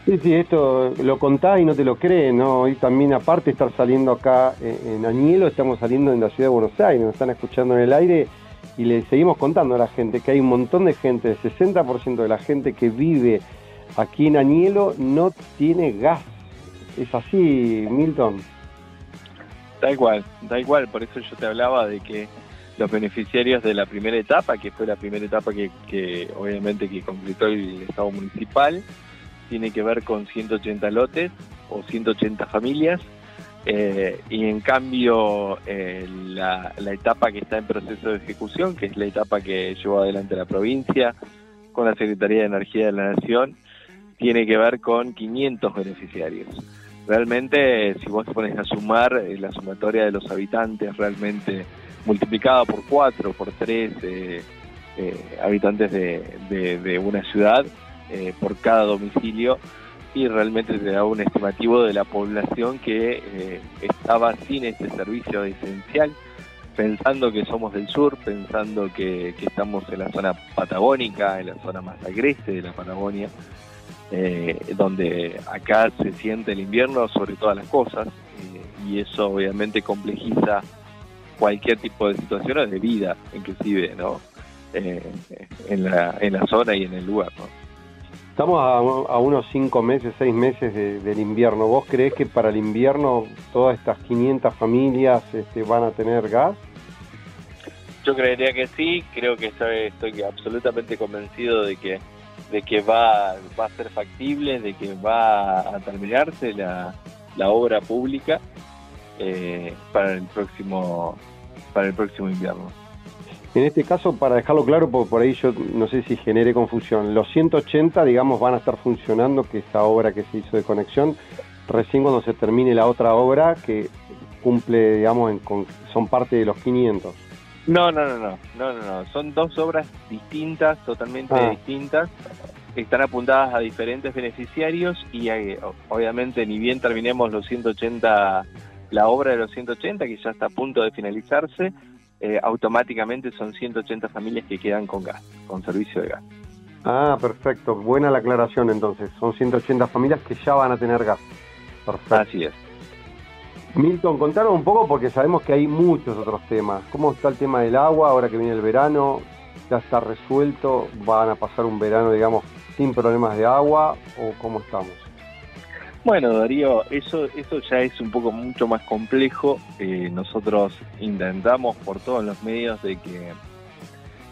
Sí, sí, esto lo contás y no te lo creen, ¿no? Y también aparte de estar saliendo acá en, Añelo, estamos saliendo en la ciudad de Buenos Aires, nos están escuchando en el aire y le seguimos contando a la gente que hay un montón de gente, el 60% de la gente que vive aquí en Añelo no tiene gas. ¿Es así, Milton? Da igual, da igual, por eso yo te hablaba de que los beneficiarios de la primera etapa, que fue la primera etapa que, que obviamente que completó el Estado municipal, tiene que ver con 180 lotes o 180 familias eh, y en cambio eh, la, etapa que está en proceso de ejecución, que es la etapa que llevó adelante la provincia con la Secretaría de Energía de la Nación, tiene que ver con 500 beneficiarios. Realmente, si vos te pones a sumar eh, la sumatoria de los habitantes, realmente multiplicada por 4, por 3 habitantes de, una ciudad, eh, por cada domicilio y realmente te da un estimativo de la población que eh, estaba sin este servicio esencial, pensando que somos del sur, pensando que, estamos en la zona patagónica, en la zona más agreste de la Patagonia, eh, donde acá se siente el invierno sobre todas las cosas y eso obviamente complejiza cualquier tipo de situaciones de vida, inclusive, ¿no? en, la, en la zona y en el lugar, ¿no? Estamos a, unos cinco meses, seis meses del invierno. ¿Vos crees que para el invierno todas estas 500 familias este, van a tener gas? Yo creería que sí, creo que estoy, estoy absolutamente convencido de que de que va, va a ser factible, de que va a terminarse la, obra pública eh, para el próximo para el próximo invierno. En este caso, para dejarlo claro, porque por ahí yo no sé si genere confusión, los 180, digamos, van a estar funcionando, que esa obra que se hizo de conexión, recién cuando se termine la otra obra que cumple, digamos, en, son parte de los 500. No, no, no, no, no, no, no. son dos obras distintas, totalmente ah. distintas, están apuntadas a diferentes beneficiarios y eh, obviamente ni bien terminemos los 180, la obra de los 180, que ya está a punto de finalizarse, eh, automáticamente son 180 familias que quedan con gas, con servicio de gas. Ah, perfecto. Buena la aclaración entonces. Son 180 familias que ya van a tener gas. Perfecto. Así es. Milton, contanos un poco porque sabemos que hay muchos otros temas. ¿Cómo está el tema del agua ahora que viene el verano? ¿Ya está resuelto? ¿Van a pasar un verano, digamos, sin problemas de agua? ¿O cómo estamos? Bueno, Darío, eso, eso ya es un poco mucho más complejo. Eh, nosotros intentamos por todos los medios de que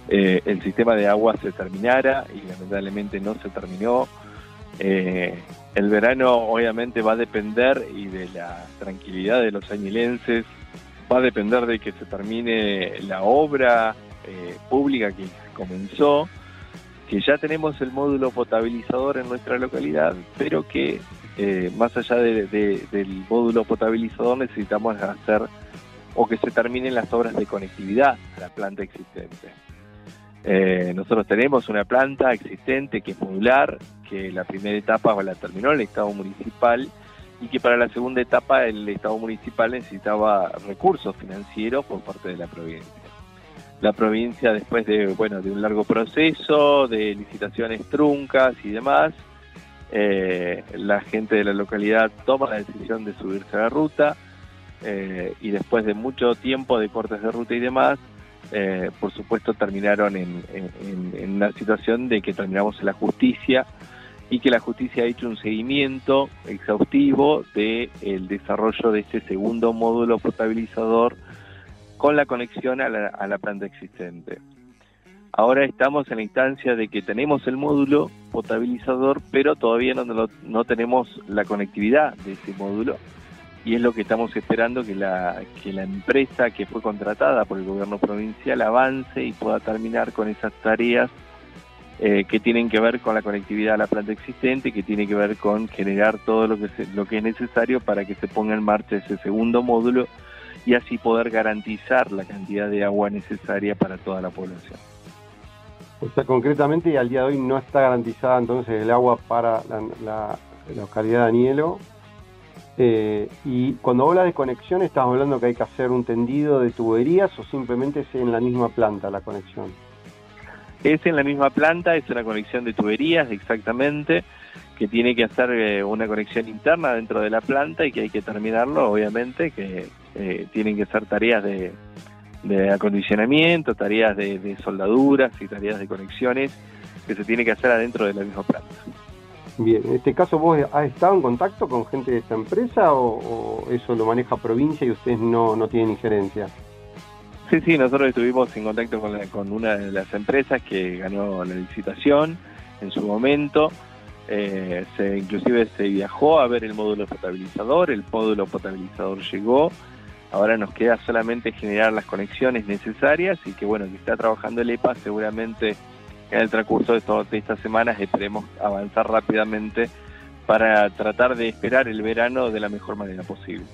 eh, el sistema de agua se terminara y lamentablemente no se terminó. Eh, el verano obviamente va a depender y de la tranquilidad de los añilenses, va a depender de que se termine la obra pública que comenzó, que ya tenemos el módulo potabilizador en nuestra localidad, pero que eh, más allá del módulo potabilizador necesitamos hacer o que se terminen las obras de conectividad a la planta existente. Eh, nosotros tenemos una planta existente que es modular, que la primera etapa la terminó el Estado municipal y que para la segunda etapa el Estado municipal necesitaba recursos financieros por parte de la provincia. La provincia después de bueno de un largo proceso de licitaciones truncas y demás eh, la gente de la localidad toma la decisión de subirse a la ruta eh, y después de mucho tiempo de cortes de ruta y demás, eh, por supuesto terminaron en, una situación de que terminamos en la justicia y que la justicia ha hecho un seguimiento exhaustivo del el desarrollo de este segundo módulo potabilizador con la conexión a la planta existente. Ahora estamos en la instancia de que tenemos el módulo potabilizador, pero todavía no, no, tenemos la conectividad de ese módulo y es lo que estamos esperando que la, que la empresa que fue contratada por el gobierno provincial avance y pueda terminar con esas tareas eh, que tienen que ver con la conectividad a la planta existente, que tiene que ver con generar todo lo que, lo que es necesario para que se ponga en marcha ese segundo módulo y así poder garantizar la cantidad de agua necesaria para toda la población. O sea, concretamente al día de hoy no está garantizada entonces el agua para la, localidad de Anielo. Eh, y cuando habla de conexión, ¿estás hablando que hay que hacer un tendido de tuberías o simplemente es en la misma planta la conexión? Es en la misma planta, es una conexión de tuberías exactamente, que tiene que hacer eh, una conexión interna dentro de la planta y que hay que terminarlo, obviamente, que eh, tienen que ser tareas de, acondicionamiento, tareas de, soldaduras y tareas de conexiones que se tiene que hacer adentro de la misma planta. Bien, en este caso vos has estado en contacto con gente de esta empresa o, eso lo maneja provincia y ustedes no, no tienen injerencia? Sí, sí, nosotros estuvimos en contacto con, con una de las empresas que ganó la licitación en su momento. Eh, se, inclusive se viajó a ver el módulo potabilizador, el módulo potabilizador llegó, ahora nos queda solamente generar las conexiones necesarias y que bueno, que está trabajando el EPA seguramente en el transcurso de, de estas semanas esperemos avanzar rápidamente para tratar de esperar el verano de la mejor manera posible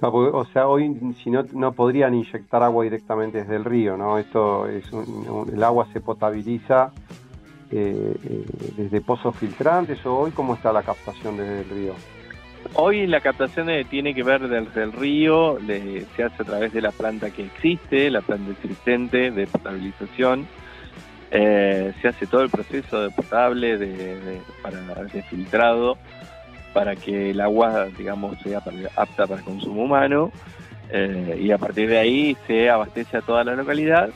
o sea, hoy si no, no podrían inyectar agua directamente desde el río, ¿no? Esto es el agua se potabiliza eh, eh, desde pozos filtrantes o hoy cómo está la captación desde el río. Hoy la captación tiene que ver desde el río, se hace a través de la planta que existe, la planta existente de potabilización. Eh, se hace todo el proceso de potable, de, para, de filtrado para que el agua, digamos, sea apta para consumo humano eh, y a partir de ahí se abastece a toda la localidad.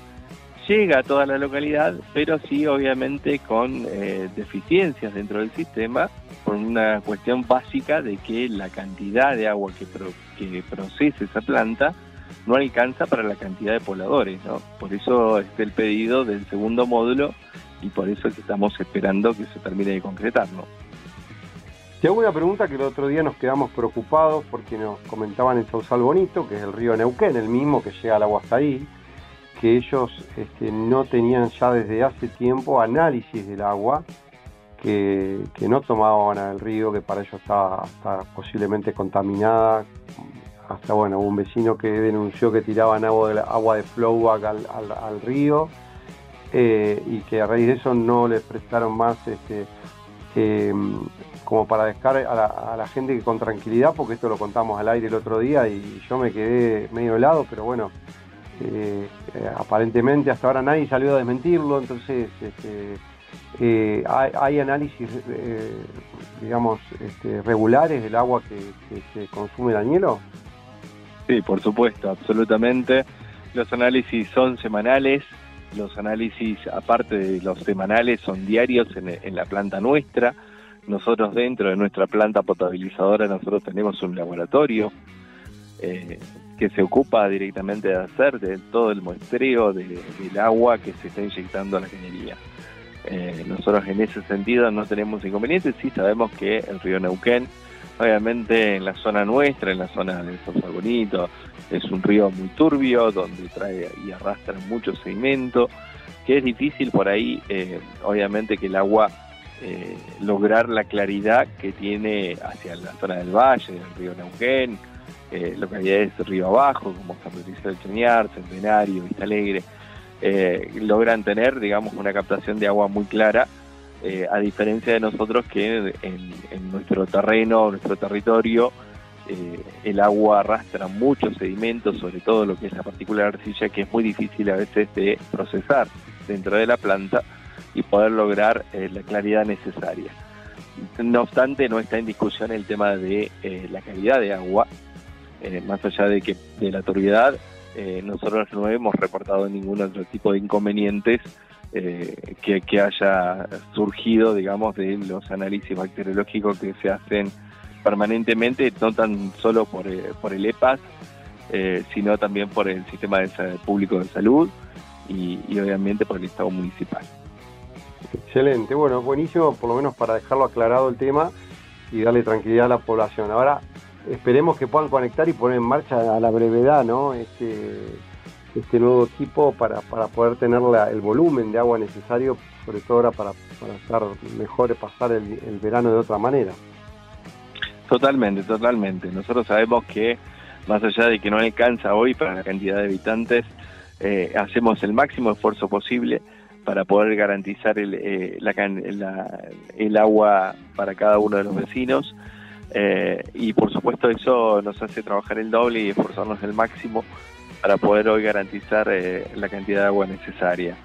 Llega a toda la localidad, pero sí obviamente con eh, deficiencias dentro del sistema, por una cuestión básica de que la cantidad de agua que, que procesa esa planta no alcanza para la cantidad de pobladores, ¿no? Por eso es el pedido del segundo módulo y por eso es que estamos esperando que se termine de concretar, ¿no? Te hago una pregunta que el otro día nos quedamos preocupados porque nos comentaban en Sausal Bonito, que es el río Neuquén, el mismo que llega al agua hasta ahí, que ellos este, no tenían ya desde hace tiempo análisis del agua, que, no tomaban al río, que para ellos estaba, posiblemente contaminada. Hasta bueno, un vecino que denunció que tiraban agua de, agua de flowback al, río eh, y que a raíz de eso no les prestaron más este, eh, como para dejar a la, gente con tranquilidad, porque esto lo contamos al aire el otro día y yo me quedé medio helado, pero bueno, eh, eh, aparentemente hasta ahora nadie salió a desmentirlo, entonces este, hay, análisis, digamos, este, regulares del agua que, se consume el añelo. Sí, por supuesto, absolutamente. Los análisis son semanales, los análisis, aparte de los semanales, son diarios en la planta nuestra nosotros dentro de nuestra planta potabilizadora, nosotros tenemos un laboratorio eh, que se ocupa directamente de hacer de todo el muestreo del agua que se está inyectando a la cañería. Eh, nosotros en ese sentido no tenemos inconvenientes, sí sabemos que el río Neuquén, obviamente en la zona nuestra, en la zona de San Bonito, es un río muy turbio, donde trae y arrastra mucho sedimento, que es difícil por ahí, eh, obviamente que el agua eh, lograr la claridad que tiene hacia la zona del valle, del río Neuquén, eh, localidades de río abajo, como San Patricio del Chañar, Centenario, Vista Alegre, eh, logran tener, digamos, una captación de agua muy clara, eh, a diferencia de nosotros que en, nuestro terreno, nuestro territorio, el agua arrastra muchos sedimentos, sobre todo lo que es la partícula de arcilla, que es muy difícil a veces de procesar dentro de la planta y poder lograr eh, la claridad necesaria. No obstante, no está en discusión el tema de eh, la calidad de agua, eh, más allá de que de la turbiedad, nosotros no hemos reportado ningún otro tipo de inconvenientes que, que, haya surgido, digamos, de los análisis bacteriológicos que se hacen permanentemente, no tan solo por, por el EPAS, sino también por el Sistema de Público de Salud y, y obviamente por el Estado municipal. Excelente, bueno, buenísimo, por lo menos para dejarlo aclarado el tema y darle tranquilidad a la población. Ahora esperemos que puedan conectar y poner en marcha a la brevedad ¿no? este, este nuevo equipo para, poder tener el volumen de agua necesario, sobre todo ahora para, para estar mejor, pasar el, el verano de otra manera. Totalmente, totalmente. Nosotros sabemos que más allá de que no alcanza hoy para la cantidad de habitantes, eh, hacemos el máximo esfuerzo posible para poder garantizar el, eh, el agua para cada uno de los vecinos. Eh, y por supuesto eso nos hace trabajar el doble y esforzarnos el máximo para poder hoy garantizar la cantidad de agua necesaria.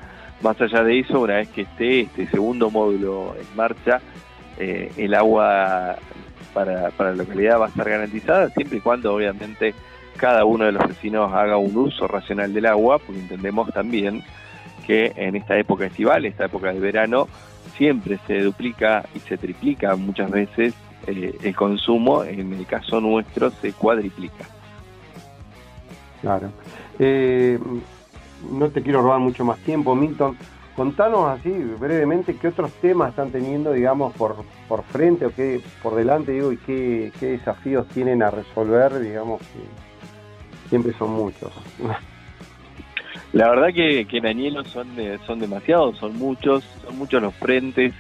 Más allá de eso, una vez que esté este segundo módulo en marcha, el agua para, para la localidad va a estar garantizada siempre y cuando obviamente cada uno de los vecinos haga un uso racional del agua, porque entendemos también que en esta época estival, esta época de verano, siempre se duplica y se triplica muchas veces eh, el consumo, en el caso nuestro se cuadriplica. Claro. Eh, no te quiero robar mucho más tiempo, Milton. Contanos así brevemente qué otros temas están teniendo, digamos, por, por frente o qué por delante, digo, y qué, qué desafíos tienen a resolver, digamos, que siempre son muchos. La verdad que, que en Añelo son, son demasiados, son muchos, son muchos los frentes.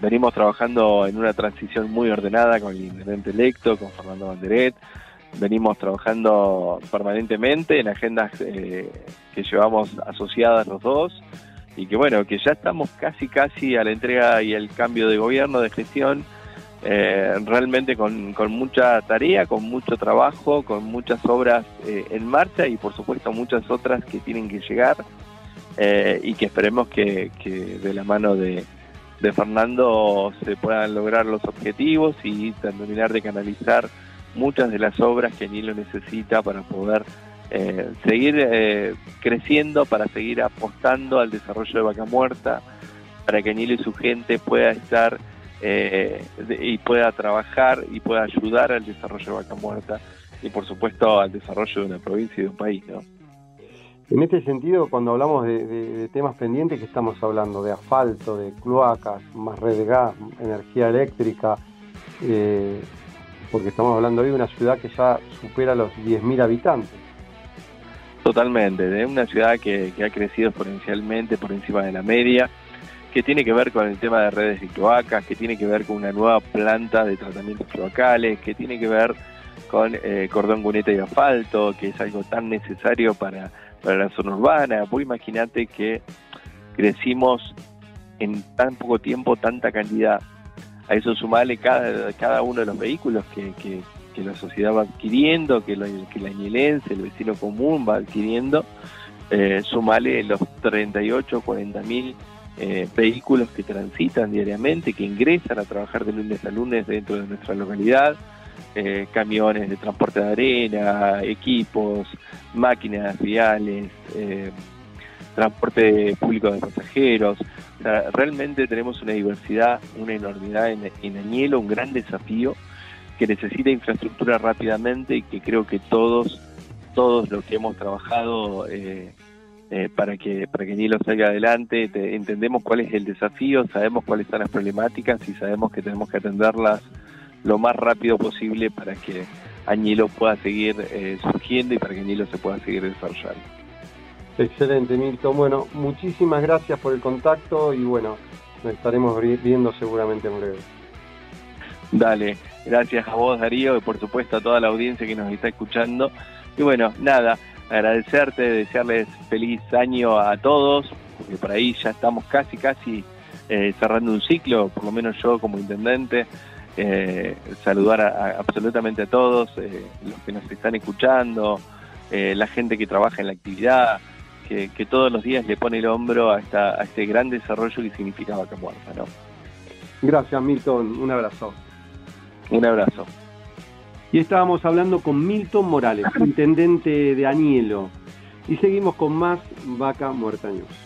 Venimos trabajando en una transición muy ordenada con el intendente electo, con Fernando Banderet. Venimos trabajando permanentemente en agendas eh, que llevamos asociadas los dos y que bueno, que ya estamos casi casi a la entrega y el cambio de gobierno, de gestión, eh, realmente con, con, mucha tarea, con mucho trabajo, con muchas obras eh, en marcha y por supuesto muchas otras que tienen que llegar eh, y que esperemos que, que de la mano de, de, Fernando se puedan lograr los objetivos y terminar de canalizar muchas de las obras que Nilo necesita para poder eh, seguir eh, creciendo, para seguir apostando al desarrollo de Vaca Muerta, para que Nilo y su gente pueda estar eh, y pueda trabajar y pueda ayudar al desarrollo de Vaca Muerta y por supuesto al desarrollo de una provincia y de un país. En este sentido, cuando hablamos de, temas pendientes, que estamos hablando de asfalto, de cloacas, más red de gas, energía eléctrica, porque estamos hablando hoy de una ciudad que ya supera los 10.000 habitantes. Totalmente, de una ciudad que, ha crecido exponencialmente por encima de la media, que tiene que ver con el tema de redes de cloacas, que tiene que ver con una nueva planta de tratamientos cloacales, que tiene que ver con eh, cordón cuneta y asfalto, que es algo tan necesario para, para la zona urbana. Vos imaginate que crecimos en tan poco tiempo tanta cantidad. A eso sumarle cada, uno de los vehículos que, la sociedad va adquiriendo, que, la, que el vecino común va adquiriendo, eh, sumale los 38 o 40 mil eh, vehículos que transitan diariamente, que ingresan a trabajar de lunes a lunes dentro de nuestra localidad, eh, camiones de transporte de arena, equipos, máquinas viales, transporte público de pasajeros. Realmente tenemos una diversidad, una enormidad en, en Añelo, un gran desafío que necesita infraestructura rápidamente y que creo que todos, todos los que hemos trabajado eh, eh, para que para que Nilo salga adelante, entendemos cuál es el desafío, sabemos cuáles son las problemáticas y sabemos que tenemos que atenderlas lo más rápido posible para que Añilo pueda seguir eh, surgiendo y para que Añilo se pueda seguir desarrollando. Excelente, Milton. Bueno, muchísimas gracias por el contacto y bueno, nos estaremos viendo seguramente en breve. Dale, gracias a vos Darío y por supuesto a toda la audiencia que nos está escuchando. Y bueno, nada, agradecerte, desearles feliz año a todos, porque por ahí ya estamos casi, casi eh, cerrando un ciclo, por lo menos yo como intendente. Eh, saludar a, absolutamente a todos eh, los que nos están escuchando, la gente que trabaja en la actividad, que, todos los días le pone el hombro a, esta, a este gran desarrollo que significa Vaca Muerta. ¿no? Gracias Milton, un abrazo. Un abrazo. Y estábamos hablando con Milton Morales, [laughs] intendente de Anielo. Y seguimos con más Vaca Muerta News.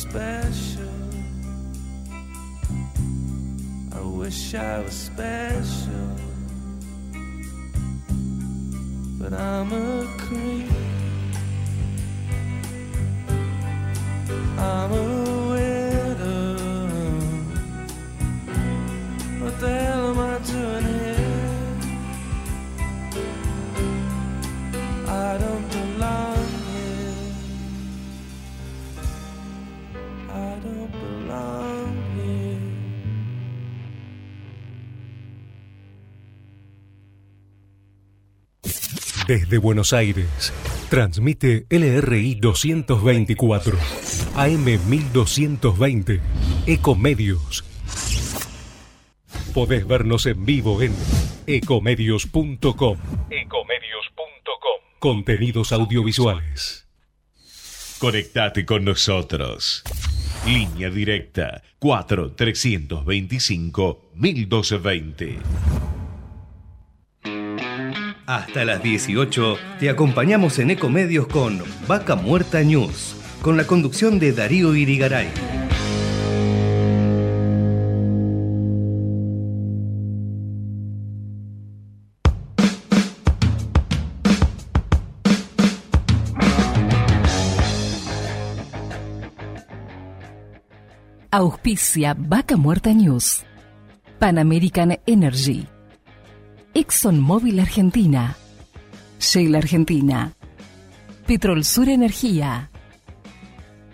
Special. Desde Buenos Aires, transmite LRI 224, AM 1220, Ecomedios. Podés vernos en vivo en ecomedios.com. Ecomedios.com. Contenidos audiovisuales. Conectate con nosotros. Línea directa 4 325 1220. Hasta las 18 te acompañamos en Ecomedios con Vaca Muerta News, con la conducción de Darío Irigaray. Auspicia Vaca Muerta News. Pan American Energy. ExxonMobil Argentina. Shell Argentina. Petrol Sur Energía.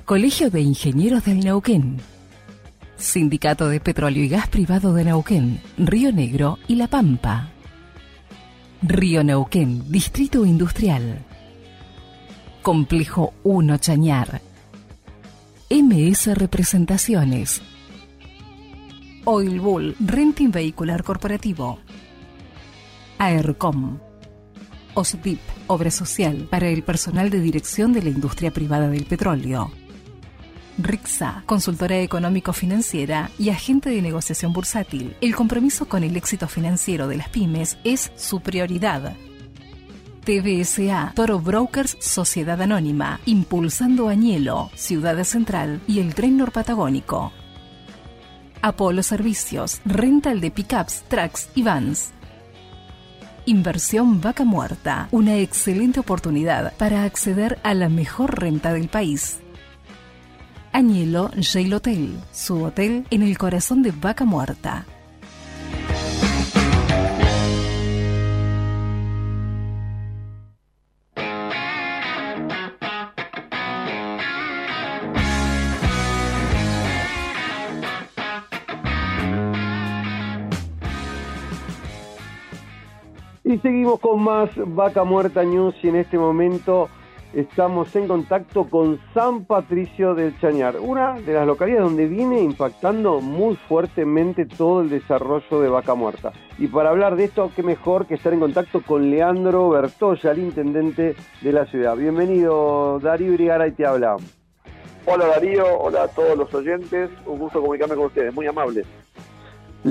Colegio de Ingenieros del Neuquén. Sindicato de Petróleo y Gas Privado de Neuquén, Río Negro y La Pampa. Río Neuquén, Distrito Industrial. Complejo 1 Chañar. MS Representaciones. Oil Bull Renting Vehicular Corporativo. AERCOM. OSDIP, Obra Social para el personal de dirección de la industria privada del petróleo. RIXA, consultora económico-financiera y agente de negociación bursátil. El compromiso con el éxito financiero de las pymes es su prioridad. TBSA, Toro Brokers Sociedad Anónima, Impulsando Añelo, Ciudad Central y el Tren Norpatagónico. Apolo Servicios, rental de pickups, trucks y vans. Inversión Vaca Muerta, una excelente oportunidad para acceder a la mejor renta del país. Añelo Jail Hotel, su hotel en el corazón de Vaca Muerta. Seguimos con más Vaca Muerta News y en este momento estamos en contacto con San Patricio del Chañar, una de las localidades donde viene impactando muy fuertemente todo el desarrollo de Vaca Muerta. Y para hablar de esto, qué mejor que estar en contacto con Leandro Bertoya, el intendente de la ciudad. Bienvenido, Darío Irigara, y te habla. Hola Darío, hola a todos los oyentes, un gusto comunicarme con ustedes, muy amable.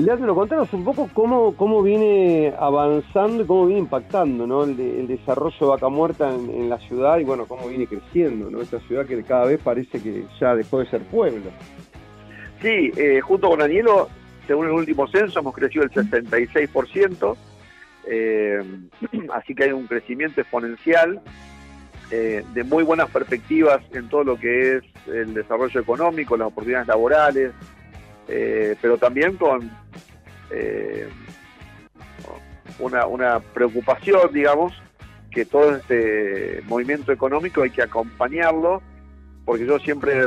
Leandro, contanos un poco cómo, cómo viene avanzando y cómo viene impactando ¿no? el, de- el desarrollo de Vaca Muerta en, la ciudad y bueno, cómo viene creciendo ¿no? esta ciudad que cada vez parece que ya dejó de ser pueblo. Sí, eh, junto con Danielo, según el último censo, hemos crecido el 66%, eh, [clears throat] así que hay un crecimiento exponencial, eh, de muy buenas perspectivas en todo lo que es el desarrollo económico, las oportunidades laborales, eh, pero también con eh, una, una preocupación, digamos, que todo este movimiento económico hay que acompañarlo, porque yo siempre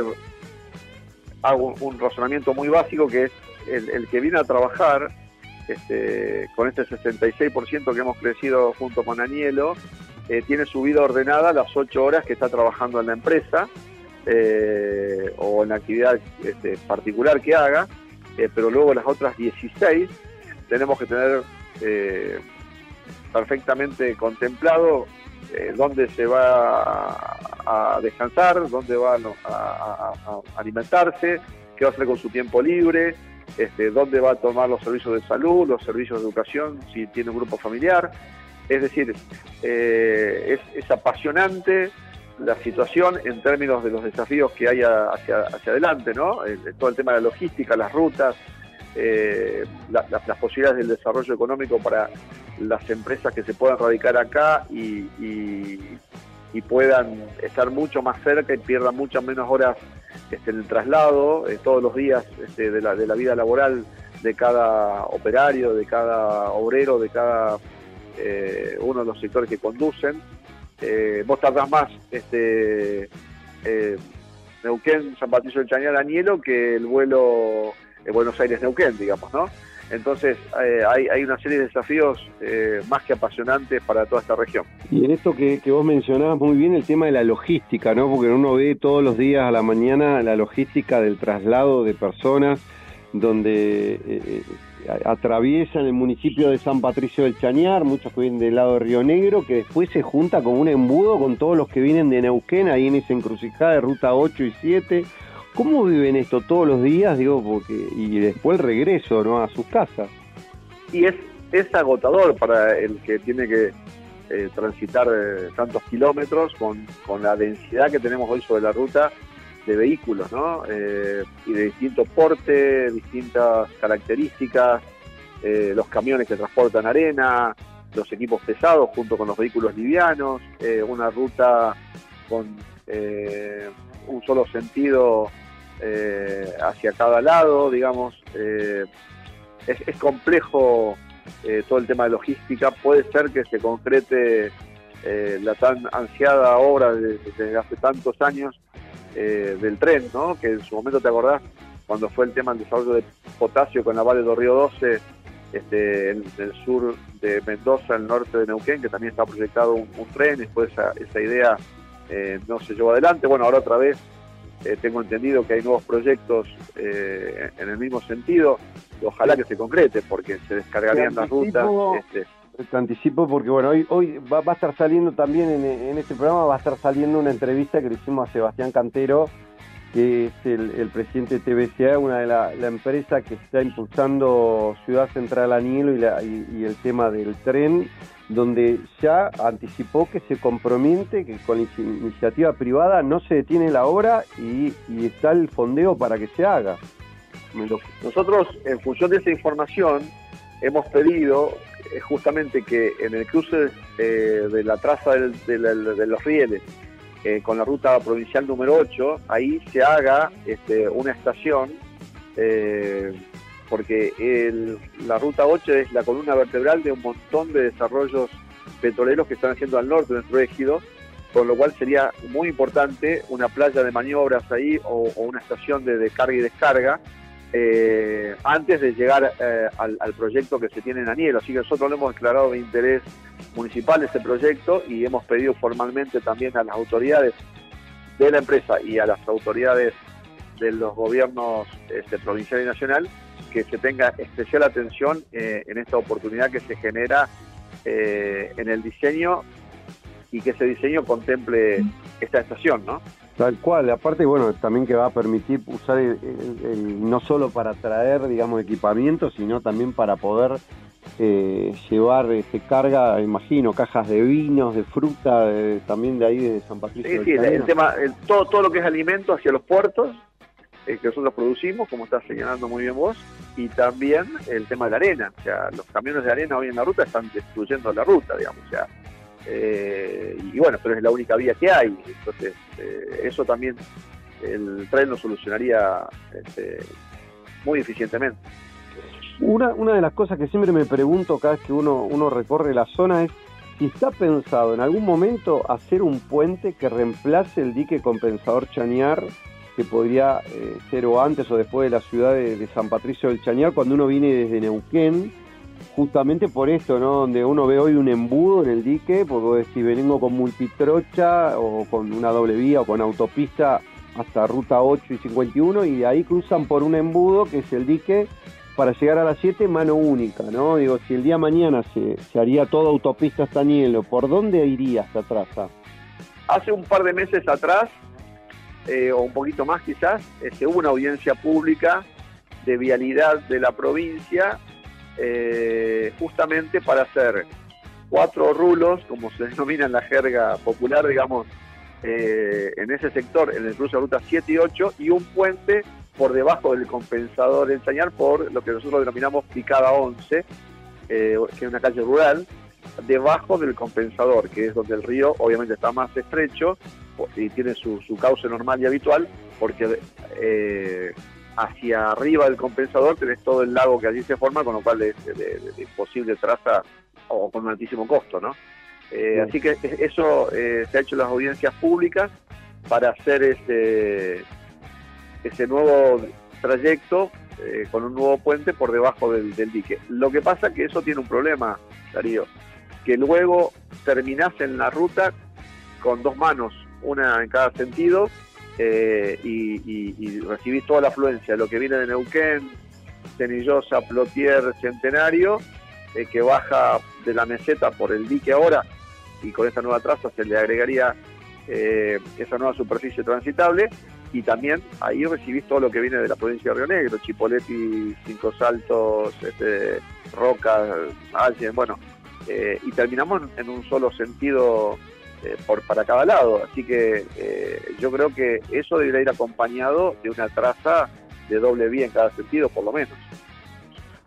hago un, razonamiento muy básico que es el, el que viene a trabajar este, con este 66% que hemos crecido junto con Anielo, eh, tiene su vida ordenada las 8 horas que está trabajando en la empresa eh, o en actividad este, particular que haga, eh, pero luego las otras 16 tenemos que tener eh, perfectamente contemplado eh, dónde se va a, descansar, dónde va a, alimentarse, qué va a hacer con su tiempo libre, este, dónde va a tomar los servicios de salud, los servicios de educación, si tiene un grupo familiar. Es decir, eh, es apasionante la situación en términos de los desafíos que hay hacia, hacia adelante, ¿no? El- el- todo el tema de la logística, las rutas, eh, la- la- las posibilidades del desarrollo económico para las empresas que se puedan radicar acá y, y- puedan estar mucho más cerca y pierdan muchas menos horas este, en el traslado eh, todos los días este, de, la, de la vida laboral de cada operario, de cada obrero, de cada eh, uno de los sectores que conducen. Eh, vos tardás más este, eh, Neuquén, San Patricio del Chañar, Anielo que el vuelo eh, Buenos Aires-Neuquén, digamos, ¿no? Entonces eh, hay, una serie de desafíos más que apasionantes para toda esta región. Y en esto que, que vos mencionabas muy bien el tema de la logística, ¿no? Porque uno ve todos los días a la mañana la logística del traslado de personas donde atraviesan el municipio de San Patricio del Chañar, muchos que vienen del lado de Río Negro, que después se junta como un embudo con todos los que vienen de Neuquén, ahí en esa encrucijada de ruta 8 y 7. ¿Cómo viven esto todos los días? Digo, porque y después el regreso, ¿no? A sus casas. y es, es agotador para el que tiene que eh, transitar eh, tantos kilómetros con, con la densidad que tenemos hoy sobre la ruta de vehículos, ¿no? Eh, y de distinto porte, distintas características, eh, los camiones que transportan arena, los equipos pesados junto con los vehículos livianos, eh, una ruta con un solo sentido hacia cada lado, digamos. es, complejo todo el tema de logística. Puede ser que se concrete la tan ansiada obra de- desde hace tantos años eh, del tren, ¿no? Que en su momento te acordás cuando fue el tema del desarrollo de potasio con la Valle do Río 12, este, en el sur de Mendoza, el norte de Neuquén, que también está proyectado un, un tren, después esa, esa idea eh, no se llevó adelante. Bueno, ahora otra vez eh, tengo entendido que hay nuevos proyectos eh, en el mismo sentido. Ojalá que se concrete, porque se descargarían las rutas. este, Te anticipo porque bueno, hoy, hoy va, va a estar saliendo también en, este programa, va a estar saliendo una entrevista que le hicimos a Sebastián Cantero, que es el, presidente de TBCA, una de la, la empresa que está impulsando Ciudad Central Anielo y, la- y- el tema del tren, donde ya anticipó que se compromete que con iniciativa privada no se detiene la obra y, y está el fondeo para que se haga. Nosotros, en función de esa información, hemos pedido es justamente que en el cruce eh, de la traza del- de, los rieles eh, con la ruta provincial número 8, ahí se haga este, una estación, eh, porque el- la ruta 8 es la columna vertebral de un montón de desarrollos petroleros que están haciendo al norte de nuestro ejido, con lo cual sería muy importante una playa de maniobras ahí o, o una estación de, de carga y descarga eh, antes de llegar eh, al, al proyecto que se tiene en Anielo. Así que nosotros lo hemos declarado de interés municipal este proyecto y hemos pedido formalmente también a las autoridades de la empresa y a las autoridades de los gobiernos este, provincial y nacional que se tenga especial atención eh, en esta oportunidad que se genera eh, en el diseño y que ese diseño contemple esta estación, ¿no? Tal cual, aparte, bueno, también que va a permitir usar el- el- el- no solo para traer, digamos, equipamiento, sino también para poder eh, llevar este, carga, imagino, cajas de vinos, de fruta, de- también de ahí de San Patricio. Sí, del sí, el, el Chañar. tema, el- todo, todo lo que es alimento hacia los puertos, eh, que nosotros producimos, como estás señalando muy bien vos, y también el tema de la arena. O sea, los camiones de arena hoy en la ruta están destruyendo la ruta, digamos. O sea, eh, y bueno, pero es la única vía que hay. Entonces, eh, eso también el tren lo solucionaría este, muy eficientemente. Una, una de las cosas que siempre me pregunto cada vez que uno, uno recorre la zona es si está pensado en algún momento hacer un puente que reemplace el dique compensador Chañar, que podría eh, ser o antes o después de la ciudad de, de San Patricio del Chañar, cuando uno viene desde Neuquén, justamente por esto, ¿no? Donde uno ve hoy un embudo en el dique, porque si vengo con multitrocha o con una doble vía o con autopista hasta ruta 8 y 51 y de ahí cruzan por un embudo que es el dique para llegar a las 7 mano única, ¿no? Digo, si el día mañana se, se haría toda autopista hasta Nielo, ¿por dónde iría esta traza? Hace un par de meses atrás, eh, o un poquito más quizás, este, hubo una audiencia pública de vialidad de la provincia, eh, justamente para hacer cuatro rulos, como se denomina en la jerga popular, digamos, eh, en ese sector, en el cruce de ruta 7 y 8, y un puente por debajo del compensador El Chañar por lo que nosotros denominamos picada 11, eh, que es una calle rural, debajo del compensador, que es donde el río obviamente está más estrecho y tiene su, su cauce normal y habitual, porque eh, hacia arriba del compensador tenés todo el lago que allí se forma, con lo cual es de imposible traza o con un altísimo costo, ¿no? Eh, Sí. Así que eso eh, se ha hecho en las audiencias públicas para hacer ese, ese nuevo trayecto eh, con un nuevo puente por debajo del, del dique. Lo que pasa que eso tiene un problema, Darío, que luego terminás en la ruta con dos manos, una en cada sentido, eh, y, y- recibís toda la afluencia, lo que viene de Neuquén, Cenillosa, Plotier, Centenario, eh, que baja de la meseta por el dique ahora, y con esta nueva traza se le agregaría eh, esa nueva superficie transitable, y también ahí recibís todo lo que viene de la provincia de Río Negro, Chipoleti, Cinco Saltos, este, Rocas, Allen, bueno, y terminamos en un solo sentido eh, por, para cada lado. Así que eh, yo creo que eso debería ir acompañado de una traza de doble vía en cada sentido, por lo menos.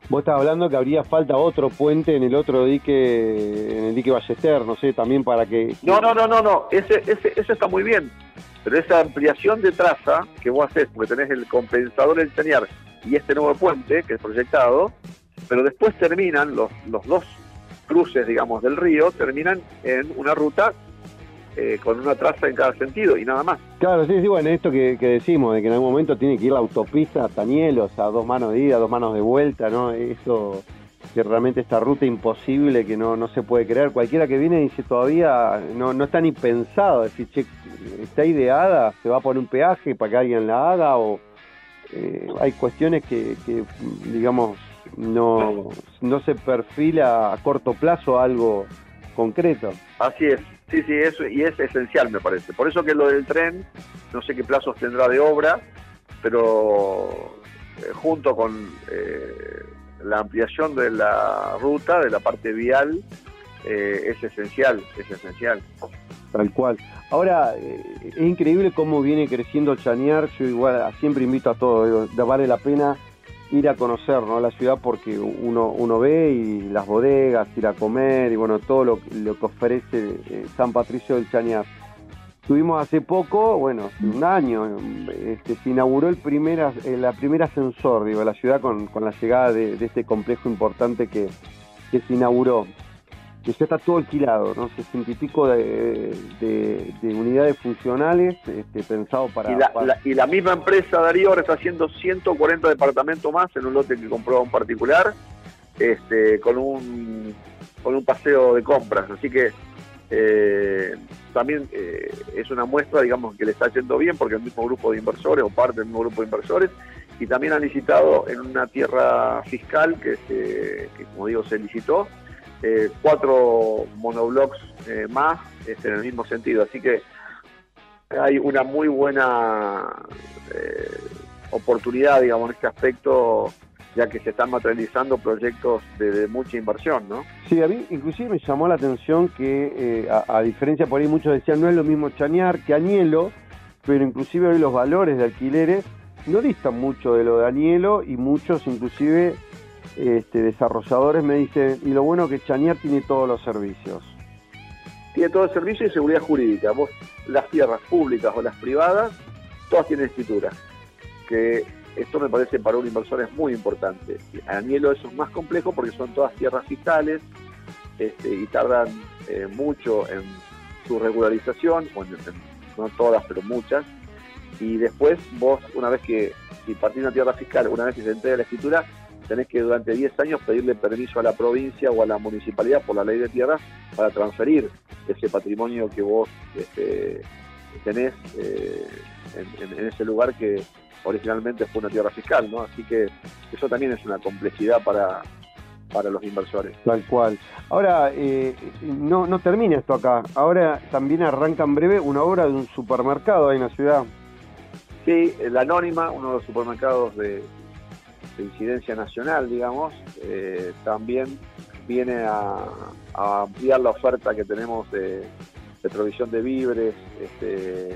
Vos estás hablando que habría falta otro puente en el otro dique, en el dique Ballester, no sé, también para que... No, no, no, no, no, ese, ese, eso está muy bien. Pero esa ampliación de traza que vos haces, porque tenés el compensador del Chañar y este nuevo puente que es proyectado, pero después terminan los, los dos cruces, digamos, del río, terminan en una ruta eh, con una traza en cada sentido y nada más. Claro, sí, sí, bueno, esto que, que decimos, de que en algún momento tiene que ir la autopista hasta Nielos, a dos manos de ida, dos manos de vuelta, ¿no? Eso, que realmente esta ruta imposible que no, no se puede creer. Cualquiera que viene dice todavía no, no está ni pensado, es decir, che, está ideada, se va a poner un peaje para que alguien la haga o eh, hay cuestiones que, que, digamos, no, no se perfila a corto plazo algo concreto. Así es, sí, sí, eso, y es esencial me parece. Por eso que lo del tren, no sé qué plazos tendrá de obra, pero eh, junto con eh, la ampliación de la ruta, de la parte vial, eh, es esencial, es esencial. Tal cual. Ahora, es increíble cómo viene creciendo Chanear. Yo igual siempre invito a todos, vale la pena ir a conocer ¿no? la ciudad porque uno, uno ve y las bodegas, ir a comer y bueno, todo lo, lo que ofrece eh, San Patricio del Chañar. Tuvimos hace poco, bueno, un año, este, se inauguró el primer, as- eh, la primer ascensor digo, de la ciudad con, con la llegada de, de este complejo importante que, que se inauguró. Que ya está todo alquilado, ¿no? Sesenta y pico de, de- de unidades funcionales este, pensado para... y, la, para- la- y la misma empresa, Darío, ahora está haciendo 140 departamentos más en un lote que compró un particular, este, con un con un paseo de compras. Así que eh, también eh, es una muestra, digamos, que le está yendo bien, porque el mismo grupo de inversores, o parte del mismo grupo de inversores, y también han licitado en una tierra fiscal que, se- que como digo, se licitó, eh, cuatro monoblocks eh, más en el mismo sentido. Así que hay una muy buena eh, oportunidad, digamos, en este aspecto, ya que se están materializando proyectos de, mucha inversión, ¿no? Sí, a mí inclusive me llamó la atención que, eh, a, a diferencia por ahí muchos decían, no es lo mismo Chañar que Añelo, pero inclusive hoy los valores de alquileres no distan mucho de lo de Añelo y muchos inclusive este, desarrolladores me dicen, y lo bueno que Chañar tiene todos los servicios. Tiene todo el servicio y seguridad jurídica. Vos, las tierras públicas o las privadas, todas tienen escritura. Que esto me parece para un inversor es muy importante. A Anielo eso es más complejo porque son todas tierras fiscales este, y tardan eh, mucho en su regularización, bueno, en- no todas, pero muchas. Y después vos, una vez que, si partís una tierra fiscal, una vez que se entrega la escritura, tenés que durante 10 años pedirle permiso a la provincia o a la municipalidad por la ley de tierras para transferir ese patrimonio que vos este, tenés eh, en, ese lugar que originalmente fue una tierra fiscal, ¿no? Así que eso también es una complejidad para, para los inversores. Tal cual. Ahora, eh, no, no termina esto acá. Ahora también arranca en breve una obra de un supermercado ahí en la ciudad. Sí, la Anónima, uno de los supermercados de, de incidencia nacional, digamos, eh, también viene a, ampliar la oferta que tenemos de, de provisión de víveres este,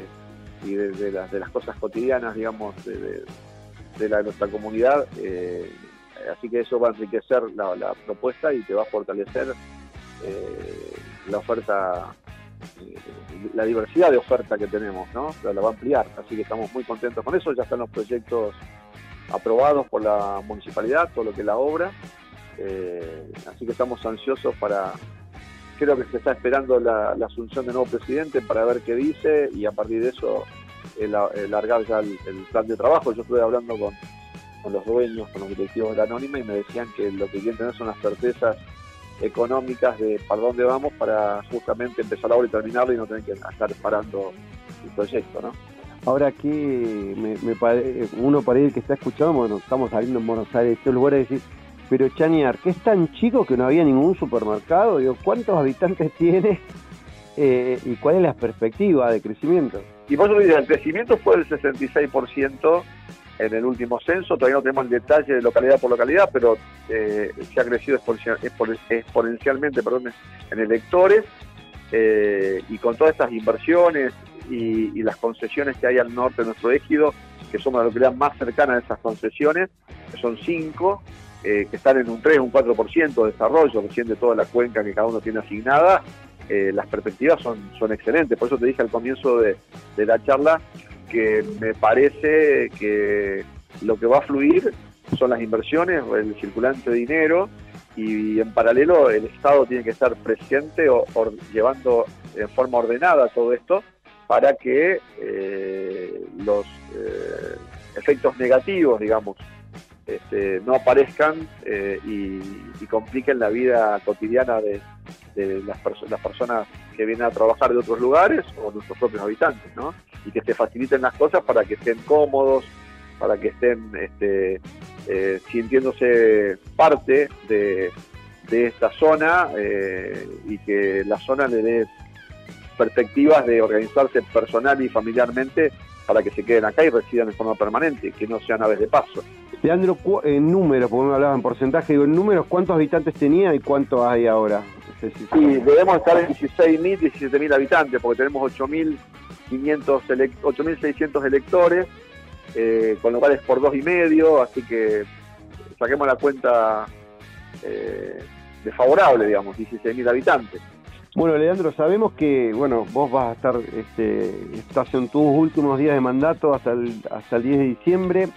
y de, las, de las cosas cotidianas, digamos, de, de- nuestra comunidad. eh, así que eso va a enriquecer la, propuesta y te va a fortalecer eh, la oferta la diversidad de oferta que tenemos, ¿no? La va a ampliar, así que estamos muy contentos con eso. Ya están los proyectos aprobados por la municipalidad, todo lo que es la obra, eh, así que estamos ansiosos para. Creo que se está esperando la, asunción del nuevo presidente para ver qué dice y a partir de eso el, el largar ya el, el plan de trabajo. Yo estuve hablando con, con los dueños, con los directivos de la Anónima y me decían que lo que quieren tener son las certezas económicas de para dónde vamos para justamente empezar la obra y terminarla y no tener que estar parando el proyecto, ¿no? Ahora que me, me pare- uno para ir que está escuchando, bueno, estamos saliendo en Buenos Aires, estos lugares, decir, pero Chañar, que es tan chico que no había ningún supermercado, digo, ¿cuántos habitantes [laughs] tiene Eh, y cuál es la perspectiva de crecimiento? Y vos lo el crecimiento fue del 66% en el último censo, todavía no tenemos el detalle de localidad por localidad, pero eh, se ha crecido exponencial- expone- exponencialmente perdón, en electores eh, y con todas estas inversiones y, y las concesiones que hay al norte de nuestro ejido, que somos la localidad más cercana a esas concesiones, que son cinco, eh, que están en un 3, un 4% de desarrollo recién de toda la cuenca que cada uno tiene asignada, eh, las perspectivas son, son excelentes. Por eso te dije al comienzo de, de la charla que me parece que lo que va a fluir son las inversiones, el circulante de dinero y en paralelo el Estado tiene que estar presente o, llevando en forma ordenada todo esto para que eh, los eh, efectos negativos, digamos, este, no aparezcan eh, y, compliquen la vida cotidiana de, de las, perso- las personas que vienen a trabajar de otros lugares o nuestros propios habitantes, ¿no? Y que se faciliten las cosas para que estén cómodos, para que estén este, eh, sintiéndose parte de, de esta zona eh, y que la zona le dé perspectivas de organizarse personal y familiarmente para que se queden acá y residan en forma permanente, que no sean aves de paso. Leandro, en números, porque me hablaba en porcentaje, digo, en números, ¿cuántos habitantes tenía y cuántos hay ahora? No sé si- Sí, debemos estar en 16.000, 17.000 habitantes, porque tenemos 8.500, elec- 8.600 electores, eh, con lo cual es por dos y medio, así que saquemos la cuenta eh, desfavorable, digamos, 16.000 habitantes. Bueno, Leandro, sabemos que, bueno, vos vas a estar, este, estás en tus últimos días de mandato hasta el, hasta el 10 de diciembre.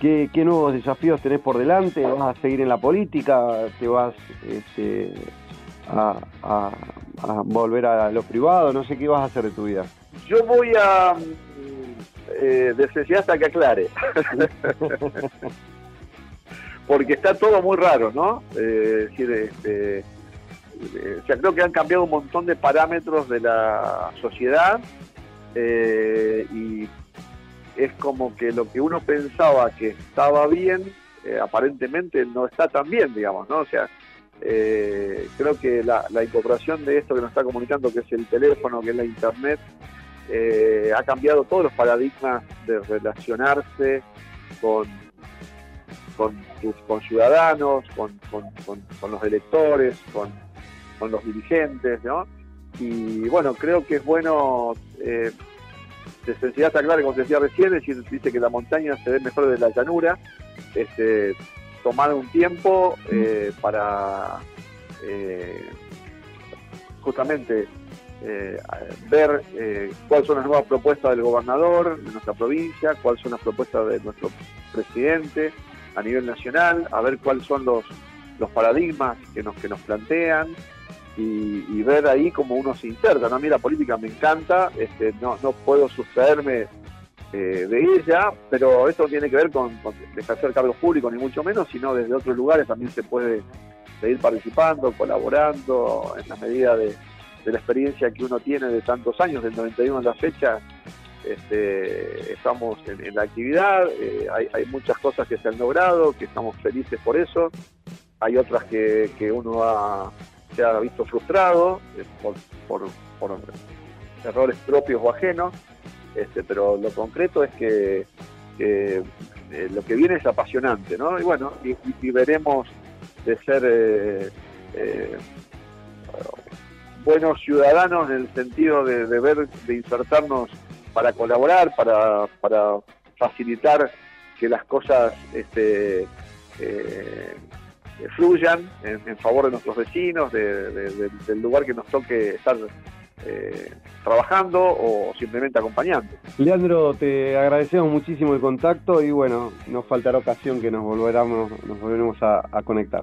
¿Qué, qué nuevos desafíos tenés por delante? ¿Vas a seguir en la política? ¿Te vas este, a, a- a volver a lo privado? No sé qué vas a hacer de tu vida. Yo voy a eh, desnecesidad hasta que aclare. [laughs] Porque está todo muy raro, ¿no? Eh, es decir, este, o sea, creo que han cambiado un montón de parámetros de la sociedad eh, y es como que lo que uno pensaba que estaba bien, eh, aparentemente no está tan bien, digamos, ¿no? O sea, eh, creo que la, la incorporación de esto que nos está comunicando, que es el teléfono, que es la internet, eh, ha cambiado todos los paradigmas de relacionarse con, con, tus- con, con- con- con los electores, con, con los dirigentes, ¿no? Y bueno, creo que es bueno, eh, de sencillez está como decía recién, decir, dice que la montaña se ve mejor de la llanura, este, tomar un tiempo eh, para eh, justamente eh, ver eh, cuáles son las nuevas propuestas del gobernador de nuestra provincia, cuáles son las propuestas de nuestro presidente a nivel nacional, a ver cuáles son los, los paradigmas que nos, que nos plantean y, y ver ahí cómo uno se inserta. ¿no? A mí la política me encanta, este, no, no puedo sustraerme eh, de ella, pero esto no tiene que ver con, con ejercer cargos públicos ni mucho menos, sino desde otros lugares también se puede seguir participando, colaborando en la medida de, de la experiencia que uno tiene de tantos años, del 91 a la fecha, este, estamos en, en la actividad, eh, hay, hay muchas cosas que se han logrado, que estamos felices por eso, hay otras que, que uno ha, se ha visto frustrado eh, por, por- errores propios o ajenos, este, pero lo concreto es que, eh, lo que viene es apasionante, ¿no? Y bueno, y, veremos de ser eh, buenos ciudadanos en el sentido de, de ver, de insertarnos para colaborar, para, para facilitar que las cosas este, fluyan en, en favor de nuestros vecinos, de- de- de- del lugar que nos toque estar eh, trabajando o simplemente acompañando. Leandro, te agradecemos muchísimo el contacto y bueno, nos faltará ocasión que nos volveramos, nos volveremos a, a conectar.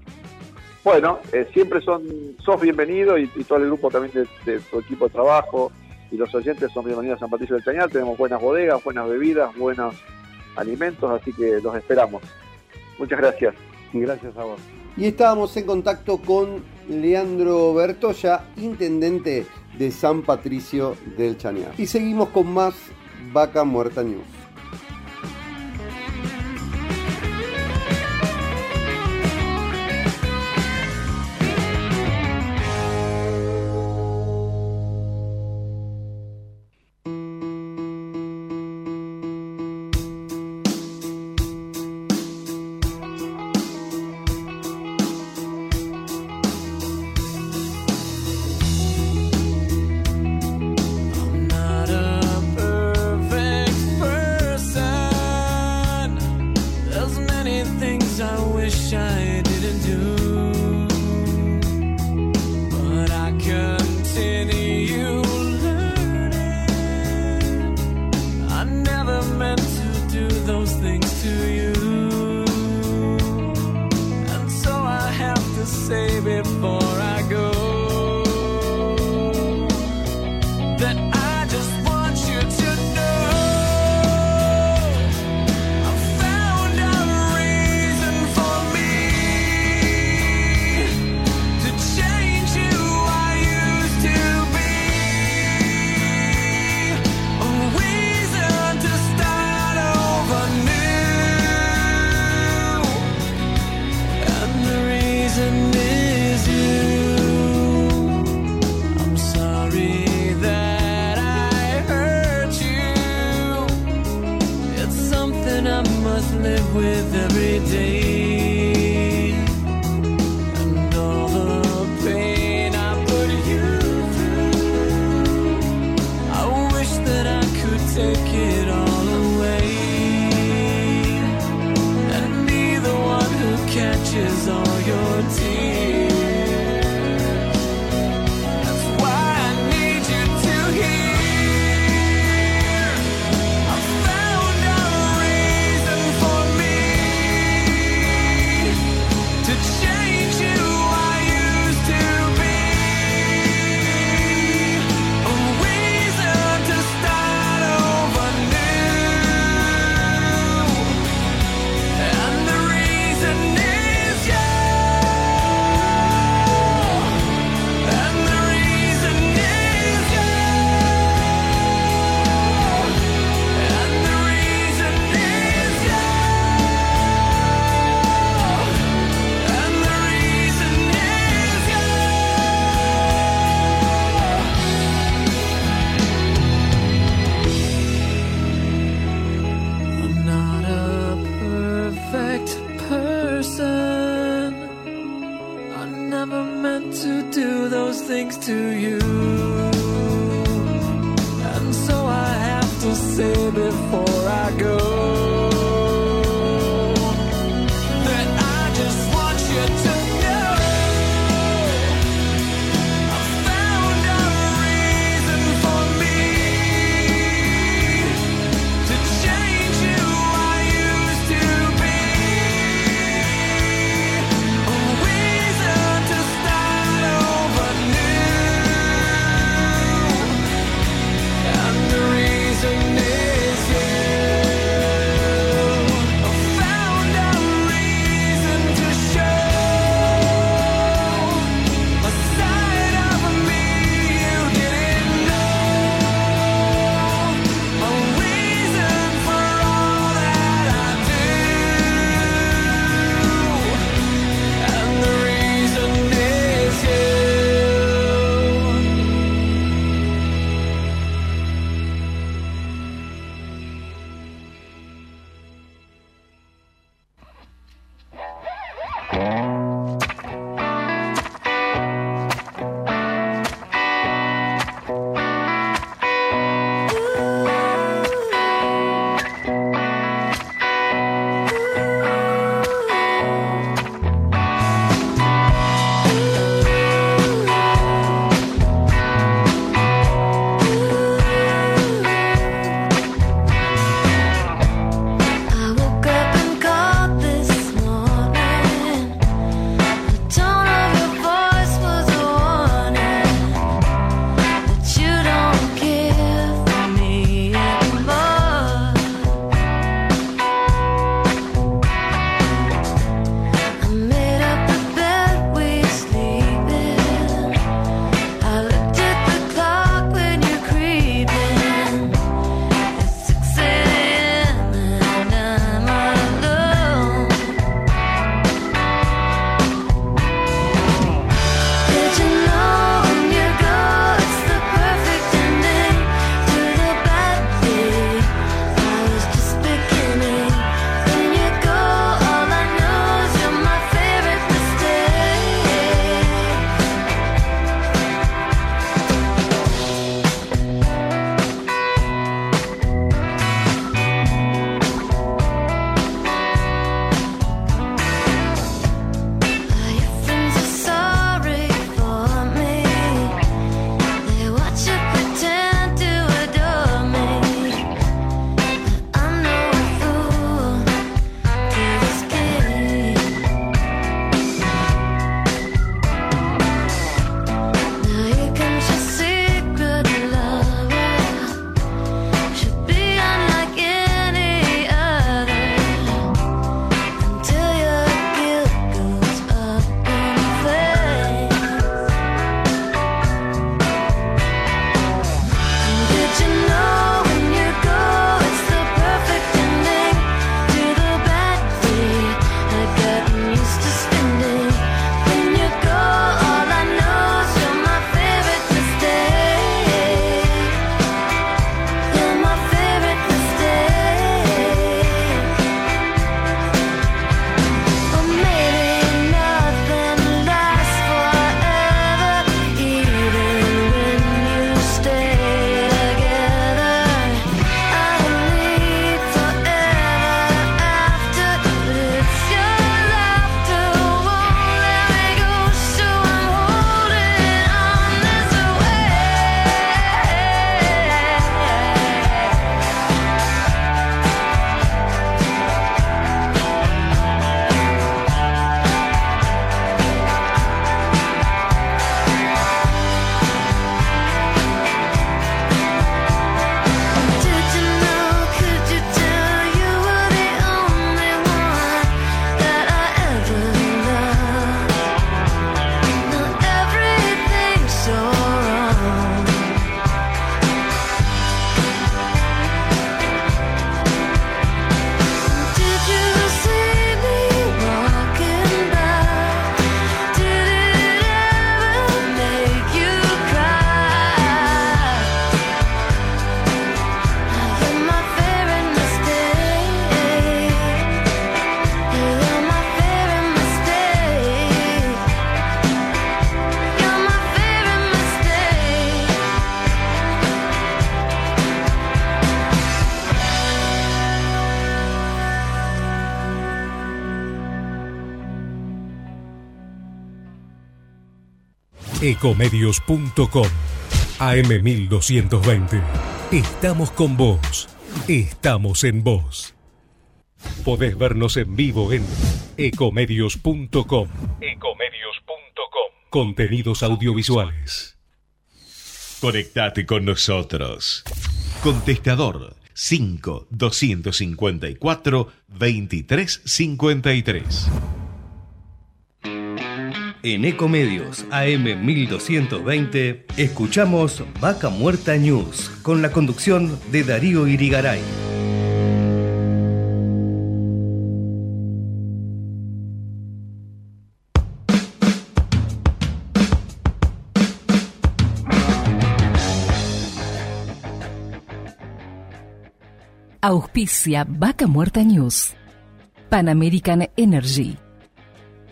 Bueno, eh, siempre son, sos bienvenido y, y todo el grupo también de, de tu equipo de trabajo y los oyentes son bienvenidos a San Patricio del Chañar. Tenemos buenas bodegas, buenas bebidas, buenos alimentos, así que los esperamos. Muchas gracias. Gracias a vos. Y estábamos en contacto con Leandro Bertoya, intendente de San Patricio del Chañar. Y seguimos con más Vaca Muerta News. Ecomedios.com AM1220. Estamos con vos. Estamos en vos. Podés vernos en vivo en ecomedios.com. Ecomedios.com. Contenidos audiovisuales. Conectate con nosotros. Contestador 5 254 2353. En Ecomedios AM 1220 escuchamos Vaca Muerta News con la conducción de Darío Irigaray. Auspicia Vaca Muerta News. Pan American Energy.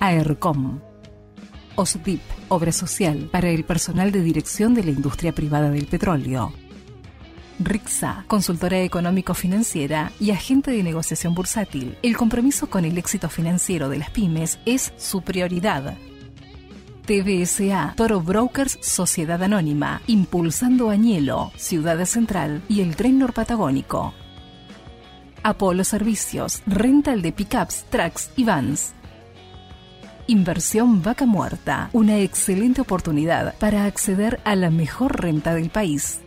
AERCOM. OSDIP, Obra Social para el personal de dirección de la industria privada del petróleo. RIXA, consultora económico-financiera y agente de negociación bursátil. El compromiso con el éxito financiero de las pymes es su prioridad. TBSA, Toro Brokers Sociedad Anónima, impulsando Añelo, Ciudad Central y el Tren Norpatagónico. Apolo Servicios, rental de pickups, trucks y vans. Inversión Vaca Muerta, una excelente oportunidad para acceder a la mejor renta del país.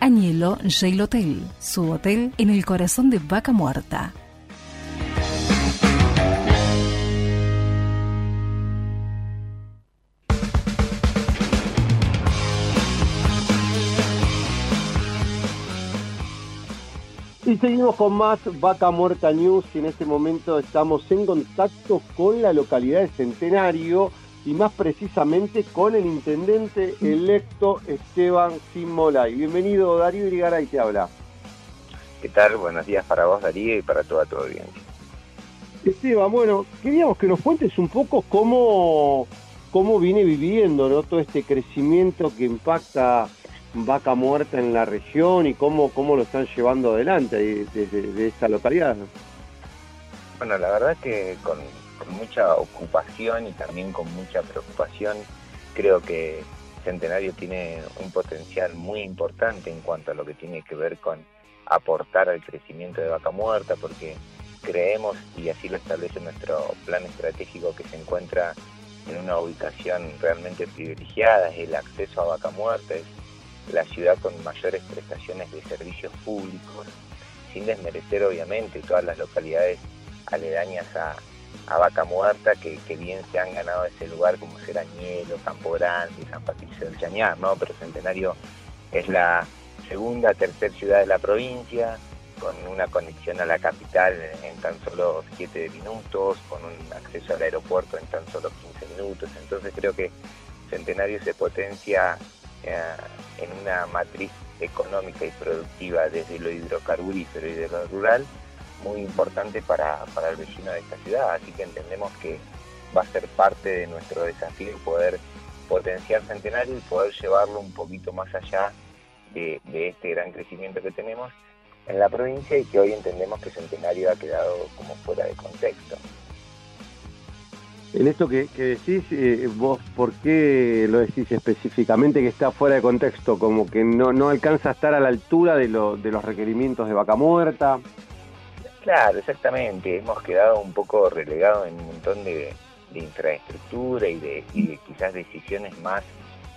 Añelo Jail Hotel, su hotel en el corazón de Vaca Muerta. Y seguimos con más Vaca Muerta News y en este momento estamos en contacto con la localidad de Centenario y más precisamente con el intendente electo Esteban Simolay. Bienvenido Darío Irigaray te habla. ¿Qué tal? Buenos días para vos Darío y para toda tu audiencia. Esteban, bueno, queríamos que nos cuentes un poco cómo, cómo viene viviendo ¿no? todo este crecimiento que impacta vaca muerta en la región y cómo, cómo lo están llevando adelante desde de, esta localidad. Bueno, la verdad que con, con, mucha ocupación y también con mucha preocupación, creo que Centenario tiene un potencial muy importante en cuanto a lo que tiene que ver con aportar al crecimiento de vaca muerta, porque creemos, y así lo establece nuestro plan estratégico, que se encuentra en una ubicación realmente privilegiada, es el acceso a vaca muerta, es la ciudad con mayores prestaciones de servicios públicos, sin desmerecer obviamente todas las localidades aledañas a, Vaca Muerta que, bien se han ganado ese lugar como Serañelo, Campo Grande, San Patricio del Chañar, ¿no? Pero Centenario es la segunda, tercera ciudad de la provincia, con una conexión a la capital en tan solo 7 minutos, con un acceso al aeropuerto en tan solo 15 minutos. Entonces creo que Centenario se potencia en una matriz económica y productiva desde lo hidrocarburífero y de lo rural muy importante para, para el vecino de esta ciudad. Así que entendemos que va a ser parte de nuestro desafío poder potenciar Centenario y poder llevarlo un poquito más allá de, de, este gran crecimiento que tenemos en la provincia y que hoy entendemos que Centenario ha quedado como fuera de contexto. En esto que, decís, eh, vos, ¿por qué lo decís específicamente que está fuera de contexto? Como que no, no alcanza a estar a la altura de, lo, de los requerimientos de vaca muerta. Claro, exactamente. Hemos quedado un poco relegados en un montón de, infraestructura y de, quizás decisiones más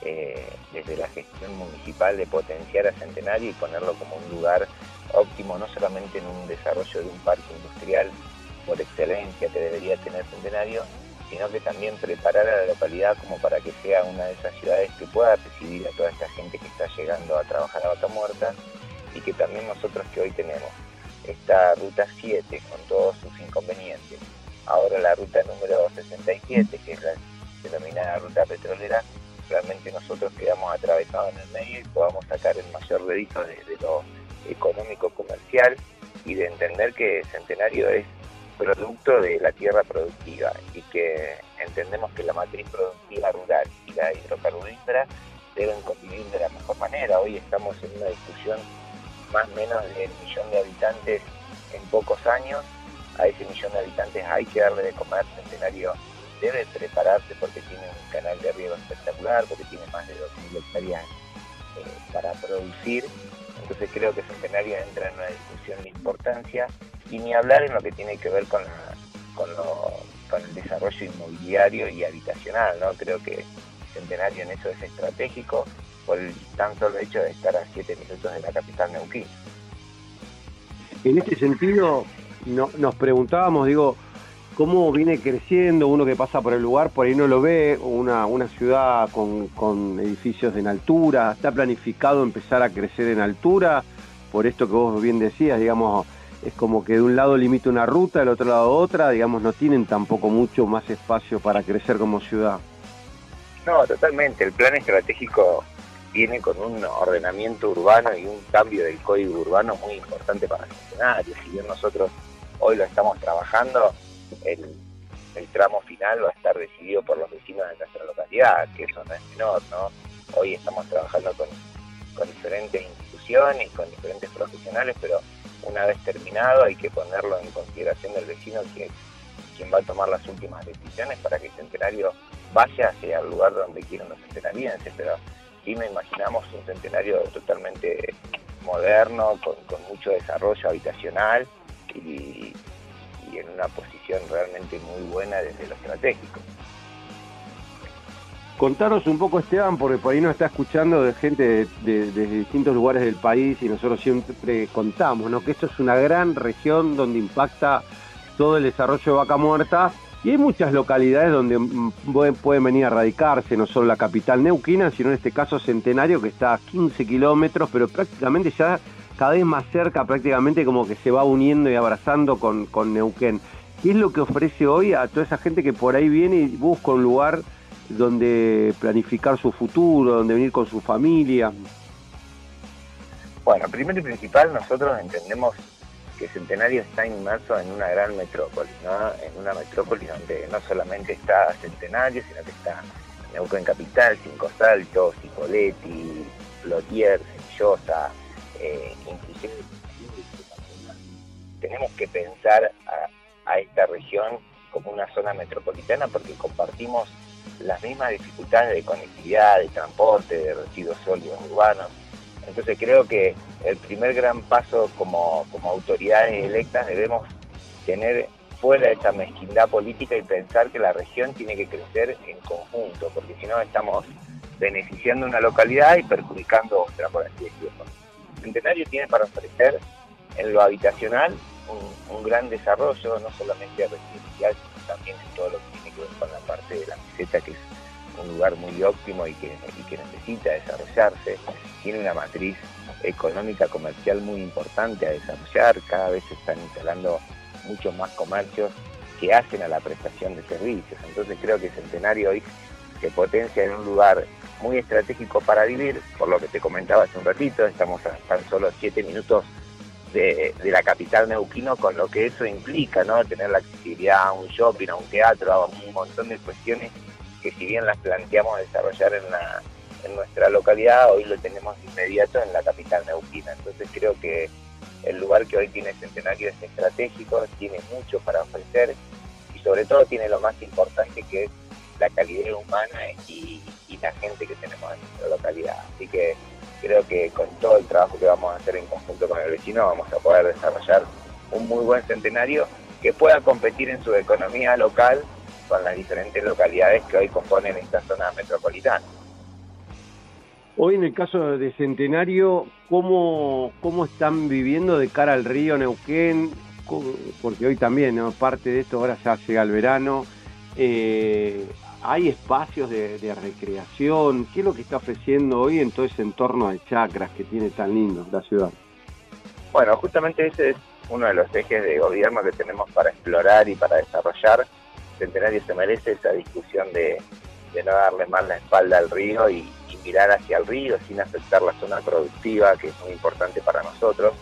eh, desde la gestión municipal de potenciar a Centenario y ponerlo como un lugar óptimo, no solamente en un desarrollo de un parque industrial por excelencia que debería tener Centenario, sino que también preparar a la localidad como para que sea una de esas ciudades que pueda recibir a toda esta gente que está llegando a trabajar a Vaca Muerta y que también nosotros que hoy tenemos esta ruta 7 con todos sus inconvenientes, ahora la ruta número 67 que es la termina la ruta petrolera, realmente nosotros quedamos atravesados en el medio y podamos sacar el mayor rédito de, de lo económico comercial y de entender que Centenario es producto de la tierra productiva y que entendemos que la matriz productiva rural y la hidrocarburífera deben convivir de la mejor manera. Hoy estamos en una discusión más o menos del millón de habitantes en pocos años. A ese millón de habitantes hay que darle de comer. Centenario debe prepararse porque tiene un canal de riego espectacular, porque tiene más de 2.000 hectáreas eh, para producir. Entonces creo que Centenario entra en una discusión de importancia y ni hablar en lo que tiene que ver con, la- con, lo- con el desarrollo inmobiliario y habitacional. ¿no? Creo que Centenario en eso es estratégico por el tan solo hecho de estar a 7 minutos de la capital Neuquén. En este sentido, no- nos preguntábamos, digo, cómo viene creciendo uno que pasa por el lugar, por ahí no lo ve, una, una ciudad con, con edificios en altura, está planificado empezar a crecer en altura, por esto que vos bien decías, digamos, es como que de un lado limita una ruta, del otro lado otra, digamos, no tienen tampoco mucho más espacio para crecer como ciudad. No, totalmente. El plan estratégico viene con un ordenamiento urbano y un cambio del código urbano muy importante para el funcionario. Si bien nosotros hoy lo estamos trabajando, el, el tramo final va a estar decidido por los vecinos de nuestra localidad, que eso no es menor, ¿no? Hoy estamos trabajando con, con diferentes instituciones, con diferentes profesionales, pero una vez terminado hay que ponerlo en consideración del vecino que quien va a tomar las últimas decisiones para que el centenario vaya hacia el lugar donde quieren los centenarienses, pero sí me imaginamos un centenario totalmente moderno, con, con mucho desarrollo habitacional y, y en una posición realmente muy buena desde lo estratégico. Contanos un poco, Esteban, porque por ahí nos está escuchando de gente de, distintos lugares del país y nosotros siempre contamos, ¿no? Que esto es una gran región donde impacta todo el desarrollo de Vaca Muerta y hay muchas localidades donde pueden venir a radicarse, no solo la capital neuquina, sino en este caso Centenario, que está a 15 kilómetros, pero prácticamente ya cada vez más cerca, prácticamente como que se va uniendo y abrazando con, con Neuquén. ¿Qué es lo que ofrece hoy a toda esa gente que por ahí viene y busca un lugar donde planificar su futuro, donde venir con su familia? Bueno, primero y principal, nosotros entendemos que Centenario está inmerso en una gran metrópoli, ¿no? En una metrópoli donde no solamente está Centenario, sino que está Neuquén Capital, Cinco Saltos, Cipolletti, Plotier, Semillosa, eh, inclusive tenemos que pensar a, a esta región como una zona metropolitana porque compartimos las mismas dificultades de conectividad, de transporte, de residuos sólidos urbanos. Entonces creo que el primer gran paso como, como autoridades electas debemos tener fuera esa mezquindad política y pensar que la región tiene que crecer en conjunto, porque si no estamos beneficiando una localidad y perjudicando otra, por así decirlo. Centenario tiene para ofrecer en lo habitacional un, un gran desarrollo, no solamente residencial, sino también en todo lo que que es un lugar muy óptimo y que, y que necesita desarrollarse. Tiene una matriz económica comercial muy importante a desarrollar, cada vez se están instalando muchos más comercios que hacen a la prestación de servicios. Entonces creo que Centenario hoy se potencia en un lugar muy estratégico para vivir, por lo que te comentaba hace un ratito, estamos a tan solo siete minutos de, de la capital neuquino, con lo que eso implica, ¿no? Tener la accesibilidad a un shopping, a un teatro, a un montón de cuestiones que si bien las planteamos desarrollar en, la, en nuestra localidad, hoy lo tenemos inmediato en la capital neuquina. Entonces creo que el lugar que hoy tiene Centenario es estratégico, tiene mucho para ofrecer y sobre todo tiene lo más importante que es la calidad humana y, y la gente que tenemos en nuestra localidad. Así que creo que con todo el trabajo que vamos a hacer en conjunto con el vecino vamos a poder desarrollar un muy buen centenario que pueda competir en su economía local con las diferentes localidades que hoy componen esta zona metropolitana. Hoy en el caso de Centenario, ¿cómo, cómo están viviendo de cara al río Neuquén? ¿Cómo- Porque hoy también, ¿no? parte de esto ahora ya llega el verano. Eh, ¿Hay espacios de, recreación? ¿Qué es lo que está ofreciendo hoy en todo ese entorno de chacras que tiene tan lindo la ciudad? Bueno, justamente ese es uno de los ejes de gobierno que tenemos para explorar y para desarrollar. Centenario se merece esa discusión de, no darle más la espalda al río y, mirar hacia el río sin afectar la zona productiva, que es muy importante para nosotros.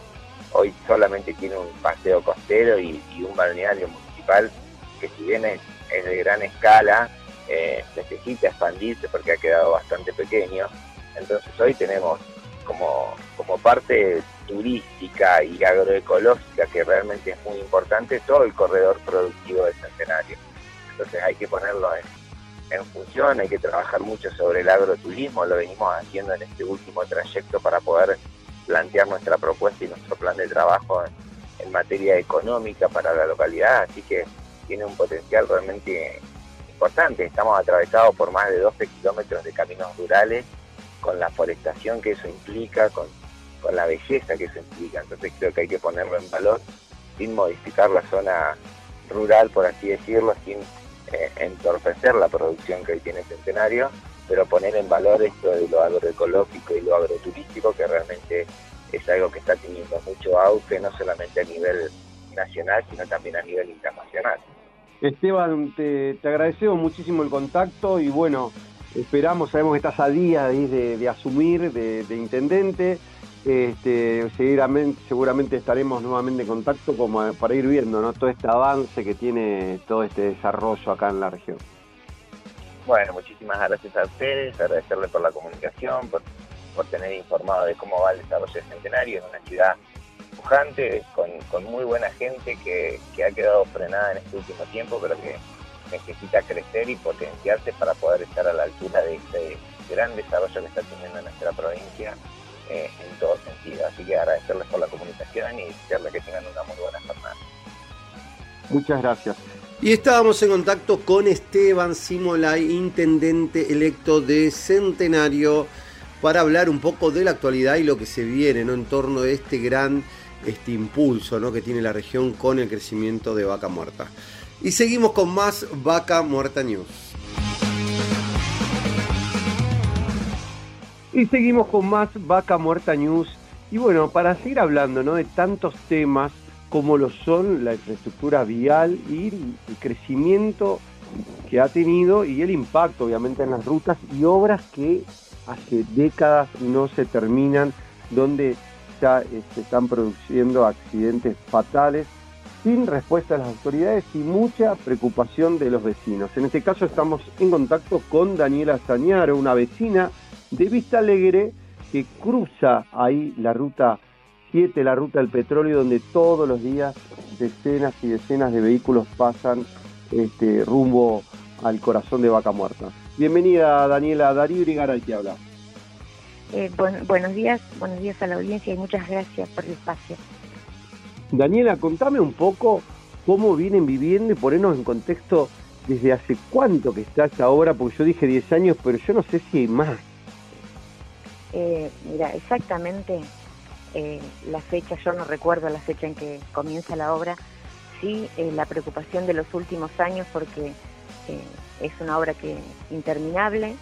Hoy solamente tiene un paseo costero y, y un balneario municipal que si bien es, es de gran escala, eh, necesita expandirse porque ha quedado bastante pequeño. Entonces hoy tenemos como, como parte turística y agroecológica que realmente es muy importante todo el corredor productivo del centenario. Entonces hay que ponerlo en, en función, hay que trabajar mucho sobre el agroturismo, lo venimos haciendo en este último trayecto para poder plantear nuestra propuesta y nuestro plan de trabajo en, en materia económica para la localidad, así que tiene un potencial realmente importante. Estamos atravesados por más de 12 kilómetros de caminos rurales, con la forestación que eso implica, con, con la belleza que eso implica. Entonces creo que hay que ponerlo en valor sin modificar la zona rural, por así decirlo, sin eh, entorpecer la producción que hoy tiene Centenario, pero poner en valor esto de lo agroecológico y lo agroturístico, que realmente es algo que está teniendo mucho auge, no solamente a nivel nacional, sino también a nivel internacional. Esteban, te, te agradecemos muchísimo el contacto y bueno, esperamos, sabemos que estás a día de, de, asumir de, de intendente. Este, seguramente, seguramente estaremos nuevamente en contacto como para ir viendo ¿no? todo este avance que tiene todo este desarrollo acá en la región. Bueno, muchísimas gracias a ustedes, agradecerles por la comunicación, por, por tener informado de cómo va el desarrollo del Centenario en una ciudad pujante, con, con muy buena gente que, que ha quedado frenada en este último tiempo, pero que necesita crecer y potenciarse para poder estar a la altura de este gran desarrollo que está teniendo nuestra provincia eh, en todo sentido. Así que agradecerles por la comunicación y desearles que tengan una muy buena jornada. Muchas gracias. Y estábamos en contacto con Esteban Simolay, intendente electo de Centenario, para hablar un poco de la actualidad y lo que se viene ¿no? en torno a este gran este impulso ¿no? que tiene la región con el crecimiento de vaca muerta. Y seguimos con más Vaca Muerta News. Y seguimos con más Vaca Muerta News. Y bueno, para seguir hablando ¿no? de tantos temas como lo son la infraestructura vial y el crecimiento que ha tenido y el impacto obviamente en las rutas y obras que hace décadas no se terminan, donde ya se están produciendo accidentes fatales sin respuesta de las autoridades y mucha preocupación de los vecinos. En este caso estamos en contacto con Daniela Sañaro, una vecina de Vista Alegre que cruza ahí la ruta 7, la ruta del petróleo, donde todos los días decenas y decenas de vehículos pasan este, rumbo al corazón de Vaca Muerta. Bienvenida Daniela, Darío Irigaray te habla. Eh, buen- buenos días, buenos días a la audiencia y muchas gracias por el espacio. Daniela, contame un poco cómo vienen viviendo y ponernos en contexto desde hace cuánto que está esta obra, porque yo dije 10 años, pero yo no sé si hay más. Eh, mira, exactamente eh, la fecha, yo no recuerdo la fecha en que comienza la obra, sí eh, la preocupación de los últimos años porque eh, es una obra que interminable,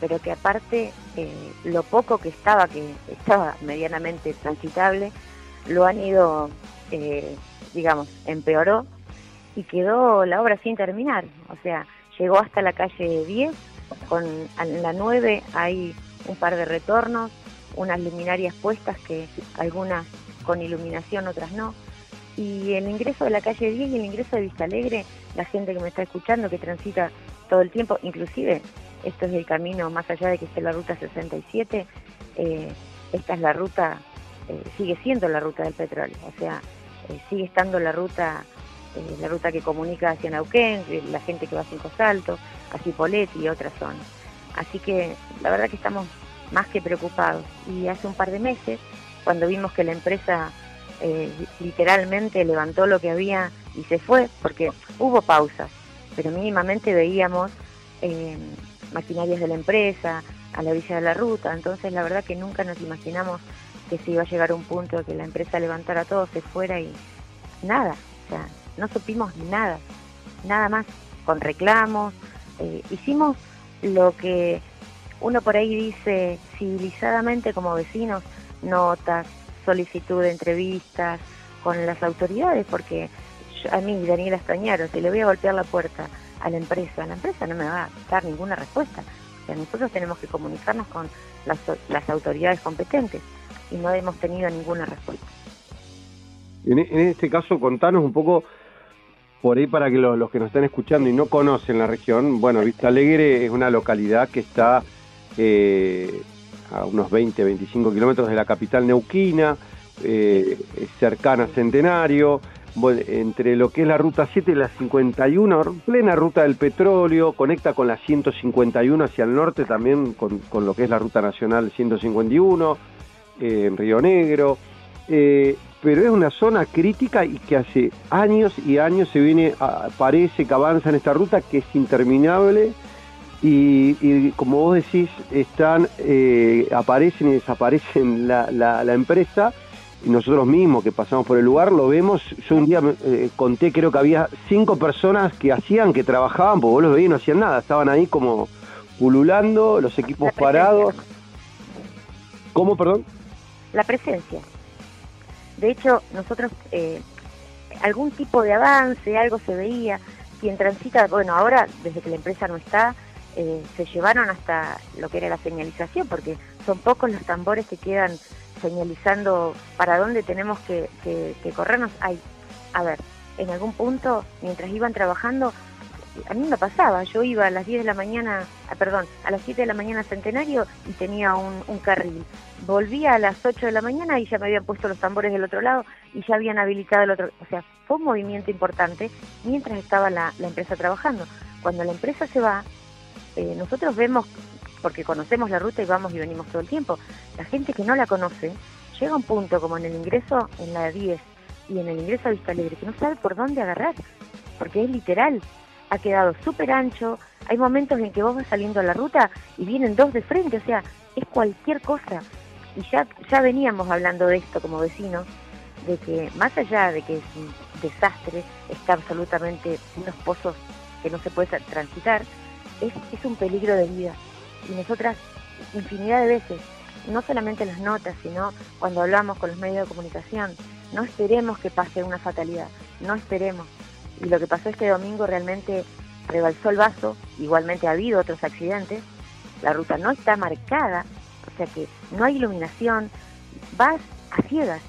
pero que aparte eh, lo poco que estaba, que estaba medianamente transitable, lo han ido, eh, digamos, empeoró y quedó la obra sin terminar. O sea, llegó hasta la calle 10, con en la 9 hay un par de retornos, unas luminarias puestas que algunas con iluminación, otras no. Y el ingreso de la calle 10 y el ingreso de Vista Alegre, la gente que me está escuchando, que transita todo el tiempo, inclusive esto es el camino más allá de que esté la ruta 67, eh, esta es la ruta, eh, sigue siendo la ruta del petróleo, o sea, eh, sigue estando la ruta la ruta que comunica hacia Neuquén, eh, la gente que va a Cinco Saltos, a Cipolletti y otras zonas. Así que la verdad que estamos más que preocupados. Y hace un par de meses, cuando vimos que la empresa literalmente levantó lo que había y se fue, porque hubo pausas, pero mínimamente veíamos maquinarias de la empresa a la orilla de la ruta, entonces la verdad que nunca nos imaginamos que se iba a llegar un punto que la empresa levantara todo, se fuera y nada, o sea, no supimos nada, nada más, con reclamos, eh, hicimos lo que uno por ahí dice civilizadamente como vecinos, notas, solicitud de entrevistas con las autoridades, porque yo- a mí, Daniela Estañaro, si le voy a golpear la puerta a la empresa, la empresa no me va a dar ninguna respuesta. O sea, nosotros tenemos que comunicarnos con las, las autoridades competentes y no hemos tenido ninguna respuesta. En, este caso, contanos un poco por ahí para que lo- los que nos están escuchando y no conocen la región. Bueno, Vista Alegre es una localidad que está eh, a unos 20, 25 kilómetros de la capital neuquina, eh, cercana a Centenario, entre lo que es la ruta 7 y la 51, plena ruta del petróleo, conecta con la 151 hacia el norte también con, con lo que es la ruta nacional 151, eh, en Río Negro. Eh, pero es una zona crítica y que hace años y años se viene, a- parece que avanza en esta ruta que es interminable y, y como vos decís, están, eh, aparecen y desaparecen la, la- la empresa nosotros mismos que pasamos por el lugar lo vemos. Yo un día eh, conté, creo que había cinco personas que hacían, que trabajaban, porque vos los veías y no hacían nada, estaban ahí como pululando, los equipos parados. ¿Cómo, perdón? La presencia. De hecho, nosotros eh, algún tipo de avance, algo se veía. Quien transita, bueno, ahora desde que la empresa no está, eh, se llevaron hasta lo que era la señalización, porque son pocos los tambores que quedan señalizando para dónde tenemos que, que- que corrernos. Hay, a ver, en algún punto, mientras iban trabajando, a mí me pasaba, yo iba a las 10 de la mañana, ah, perdón, a las 7 de la mañana a Centenario y tenía un, un carril. Volvía a las 8 de la mañana y ya me habían puesto los tambores del otro lado y ya habían habilitado el otro. O sea, fue un movimiento importante mientras estaba la, la empresa trabajando. Cuando la empresa se va, eh, nosotros vemos, porque conocemos la ruta y vamos y venimos todo el tiempo, la gente que no la conoce llega a un punto como en el ingreso en la 10 y en el ingreso a Vista Alegre que no sabe por dónde agarrar, porque es literal, ha quedado súper ancho, hay momentos en que vos vas saliendo a la ruta y vienen dos de frente, o sea, es cualquier cosa. Y ya, ya veníamos hablando de esto como vecinos, de que más allá de que es un desastre, está absolutamente unos pozos que no se puede tra- transitar, es, es un peligro de vida. Y nosotras, infinidad de veces, no solamente en las notas, sino cuando hablamos con los medios de comunicación, no esperemos que pase una fatalidad, no esperemos. Y lo que pasó este domingo realmente rebalsó el vaso, igualmente ha habido otros accidentes, la ruta no está marcada, o sea que no hay iluminación, vas a ciegas,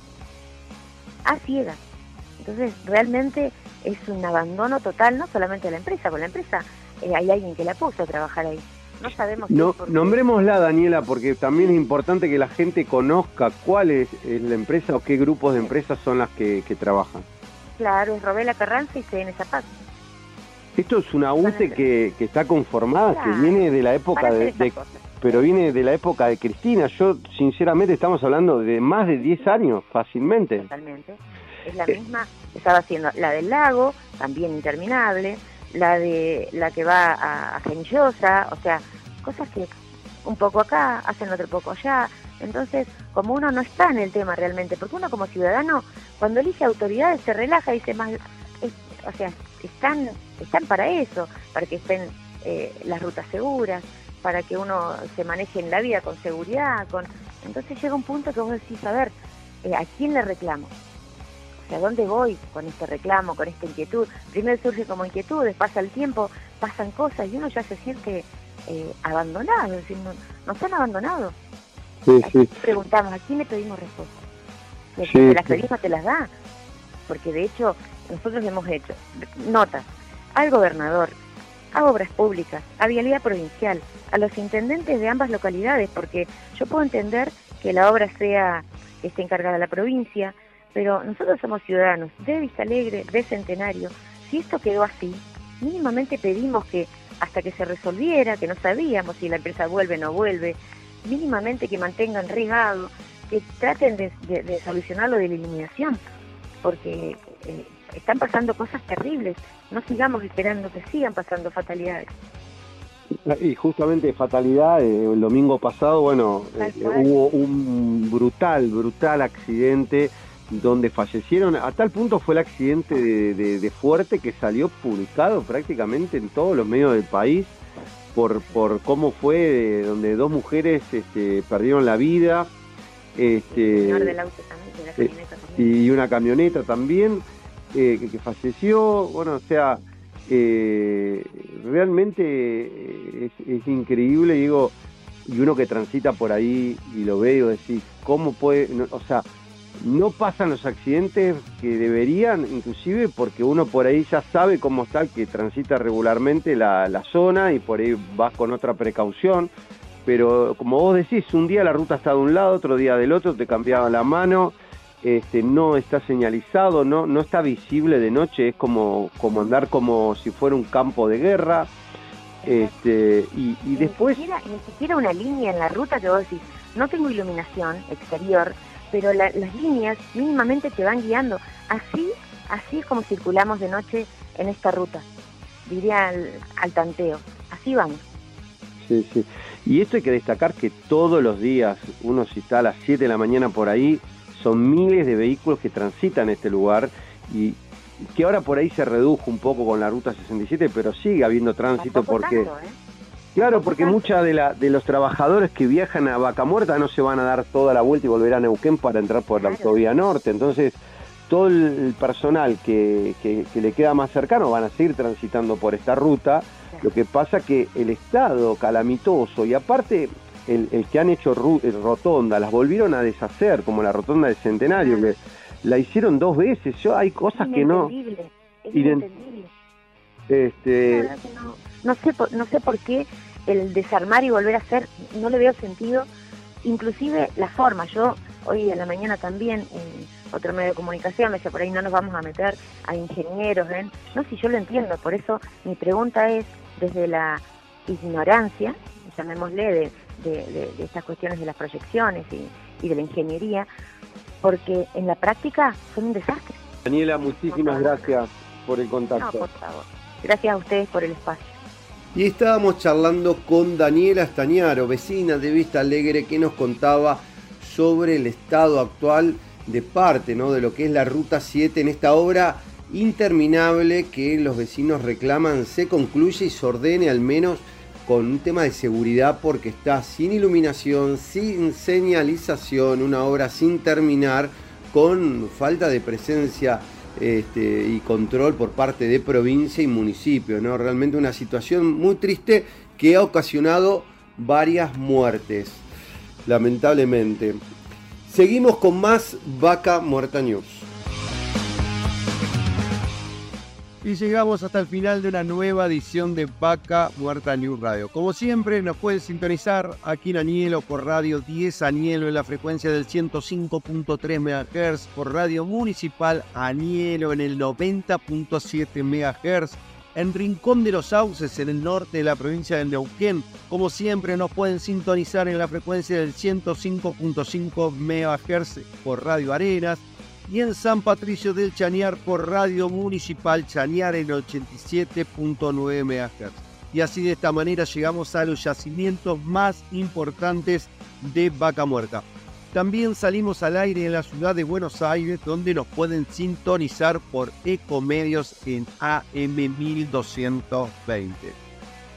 a ciegas. Entonces realmente es un abandono total, no solamente de la empresa, con la empresa eh, hay alguien que la puso a trabajar ahí. No sabemos No, nombrémosla, Daniela, porque también es importante que la gente conozca cuál es, es la empresa o qué grupos de empresas son las que, que trabajan. Claro, es Robela Carranza y CN Zapato. Esto es una UTE que, que está conformada, que viene de la época de, de- pero viene de la época de Cristina. Yo, sinceramente, estamos hablando de más de 10 años, fácilmente. Totalmente. Es la misma, estaba haciendo la del lago, también interminable, la de la que va a, a Genillosa, o sea, cosas que un poco acá, hacen otro poco allá. Entonces, como uno no está en el tema realmente, porque uno como ciudadano, cuando elige autoridades, se relaja y dice más, es- o sea, están, están para eso, para que estén eh, las rutas seguras, para que uno se maneje en la vida con seguridad, con entonces llega un punto que vos decís, a ver, eh, ¿a quién le reclamo? ¿A dónde voy con este reclamo, con esta inquietud? Primero surge como inquietudes, pasa el tiempo, pasan cosas y uno ya se siente eh, abandonado, es decir, no- nos han abandonado. Sí, sí. Preguntamos, ¿a quién le pedimos respuesta? Y el Sí, que te las te las da, porque de hecho nosotros hemos hecho notas al gobernador, a obras públicas, a vialidad provincial, a los intendentes de ambas localidades, porque yo puedo entender que la obra sea que esté encargada la provincia, pero nosotros somos ciudadanos de Vista Alegre, de Centenario. Si esto quedó así, mínimamente pedimos que hasta que se resolviera, que no sabíamos si la empresa vuelve o no vuelve, mínimamente que mantengan regado, que traten de, de- de solucionarlo de la eliminación, porque eh, están pasando cosas terribles. No sigamos esperando que sigan pasando fatalidades. Y justamente fatalidad, eh, el domingo pasado, bueno, eh, hubo un brutal, brutal accidente donde fallecieron, a tal punto fue el accidente de, de- de Fuerte que salió publicado prácticamente en todos los medios del país por, por cómo fue, eh, donde dos mujeres este, perdieron la vida. Este, El señor del auto también, de la camioneta también. y una camioneta también eh, que, que falleció. Bueno, o sea, eh, realmente eh, es, es increíble, digo, y uno que transita por ahí y lo ve y decís, ¿cómo puede? no- o sea, no pasan los accidentes que deberían, inclusive porque uno por ahí ya sabe cómo está que transita regularmente la, la zona y por ahí vas con otra precaución. Pero como vos decís, un día la ruta está de un lado, otro día del otro, te cambiaban la mano, este, no está señalizado, no, no está visible de noche, es como, como andar como si fuera un campo de guerra. Este, y, y después Ni siquiera, ni siquiera una línea en la ruta que vos decís, no tengo iluminación exterior, pero la- las líneas mínimamente te van guiando. Así, así es como circulamos de noche en esta ruta. Diría al, al tanteo. Así vamos. Sí, sí. Y esto hay que destacar que todos los días, uno si está a las 7 de la mañana por ahí, son miles de vehículos que transitan este lugar y que ahora por ahí se redujo un poco con la ruta 67, pero sigue habiendo tránsito porque... tanto, ¿eh? Claro, porque muchos de, la, de los trabajadores que viajan a Vaca Muerta no se van a dar toda la vuelta y volver a Neuquén para entrar por la autovía norte. Entonces, todo el personal que, que- que le queda más cercano van a seguir transitando por esta ruta. Lo que pasa que el estado calamitoso y aparte el, el que han hecho eh, rotonda, las volvieron a deshacer, como la rotonda del Centenario, que la hicieron dos veces. Yo hay cosas que no... Es. Este, no, no sé por, no sé por qué el desarmar y volver a hacer no le veo sentido inclusive la forma. Yo hoy en la mañana también en otro medio de comunicación me decía por ahí no nos vamos a meter a ingenieros ven no si yo lo entiendo por eso mi pregunta es desde la ignorancia llamémosle de, de- de- de estas cuestiones de las proyecciones y, y de la ingeniería porque en la práctica son un desastre. Daniela, muchísimas gracias por el no contacto. por favor. Gracias a ustedes por el espacio Y estábamos charlando con Daniela Estañaro, vecina de Vista Alegre, que nos contaba sobre el estado actual de parte ¿no? de lo que es la Ruta 7 en esta obra interminable que los vecinos reclaman se concluye y se ordene al menos con un tema de seguridad porque está sin iluminación, sin señalización, una obra sin terminar, con falta de presencia este, y control por parte de provincia y municipio. ¿no? Realmente una situación muy triste que ha ocasionado varias muertes, lamentablemente. Seguimos con más Vaca Muerta News. Y llegamos hasta el final de una nueva edición de Vaca Muerta News Radio. Como siempre, nos pueden sintonizar aquí en Anielo por Radio 10 Anielo en la frecuencia del 105.3 MHz, por Radio Municipal Anielo en el 90.7 MHz, en Rincón de los Sauces en el norte de la provincia de Neuquén. Como siempre, nos pueden sintonizar en la frecuencia del 105.5 MHz por Radio Arenas y en San Patricio del Chañar por Radio Municipal Chañar en 87.9 MHz. Y así de esta manera llegamos a los yacimientos más importantes de Vaca Muerta. También salimos al aire en la ciudad de Buenos Aires, donde nos pueden sintonizar por Ecomedios en AM 1220.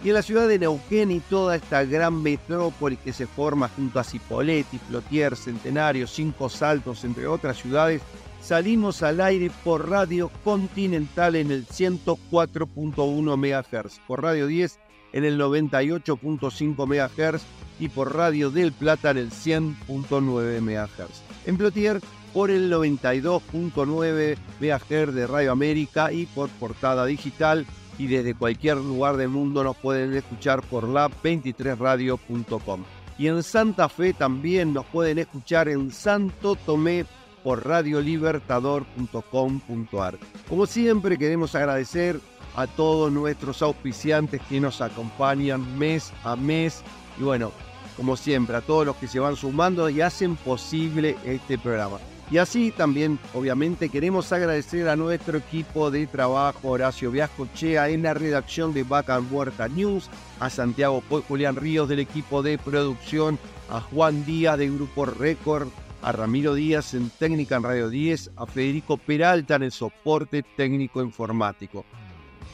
Y en la ciudad de Neuquén y toda esta gran metrópoli que se forma junto a Cipolletti, Plotier, Centenario, Cinco Saltos, entre otras ciudades, salimos al aire por Radio Continental en el 104.1 MHz, por Radio 10 en el 98.5 MHz y por Radio del Plata en el 100.9 MHz. En Plotier por el 92.9 MHz de Radio América y por portada digital y desde cualquier lugar del mundo nos pueden escuchar por la 23radio.com. Y en Santa Fe también nos pueden escuchar en Santo Tomé por radiolibertador.com.ar. Como siempre queremos agradecer a todos nuestros auspiciantes que nos acompañan mes a mes y bueno, como siempre, a todos los que se van sumando y hacen posible este programa. Y así también, obviamente, queremos agradecer a nuestro equipo de trabajo, Horacio Viascochea en la redacción de Vaca Muerta News, a Santiago Julián Ríos del equipo de producción, a Juan Díaz de Grupo Récord, a Ramiro Díaz en Técnica en Radio 10, a Federico Peralta en el soporte técnico informático.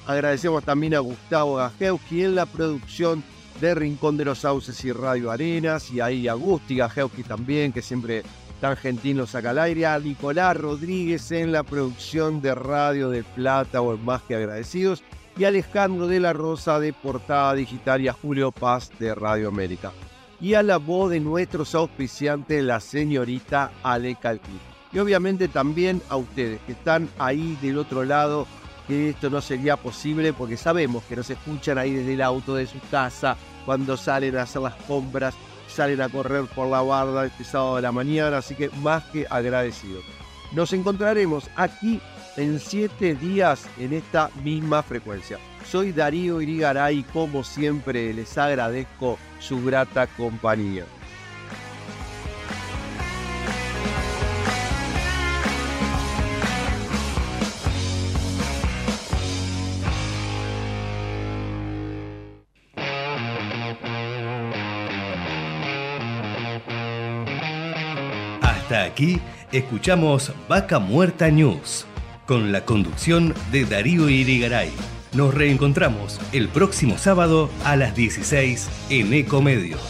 Agradecemos también a Gustavo Gajewski en la producción de Rincón de los Sauces y Radio Arenas, y ahí a Gusti Gajewski también, que siempre tan gentil nos saca al aire, a Nicolás Rodríguez en la producción de Radio de Plata, o Más que agradecidos, y Alejandro de la Rosa de Portada Digital y a Julio Paz de Radio América. Y a la voz de nuestros auspiciantes, la señorita Ale Calquí. Y obviamente también a ustedes que están ahí del otro lado, que esto no sería posible porque sabemos que nos escuchan ahí desde el auto de su casa, cuando salen a hacer las compras, salen a correr por la barda este sábado de la mañana, así que más que agradecido. Nos encontraremos aquí en siete días en esta misma frecuencia. Soy Darío Irigaray y como siempre les agradezco su grata compañía. Hasta aquí escuchamos Vaca Muerta News, con la conducción de Darío Irigaray. Nos reencontramos el próximo sábado a las 16 en Ecomedios.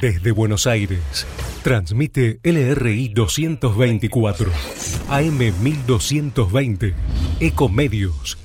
Desde Buenos Aires, transmite LRI 224, AM 1220, Ecomedios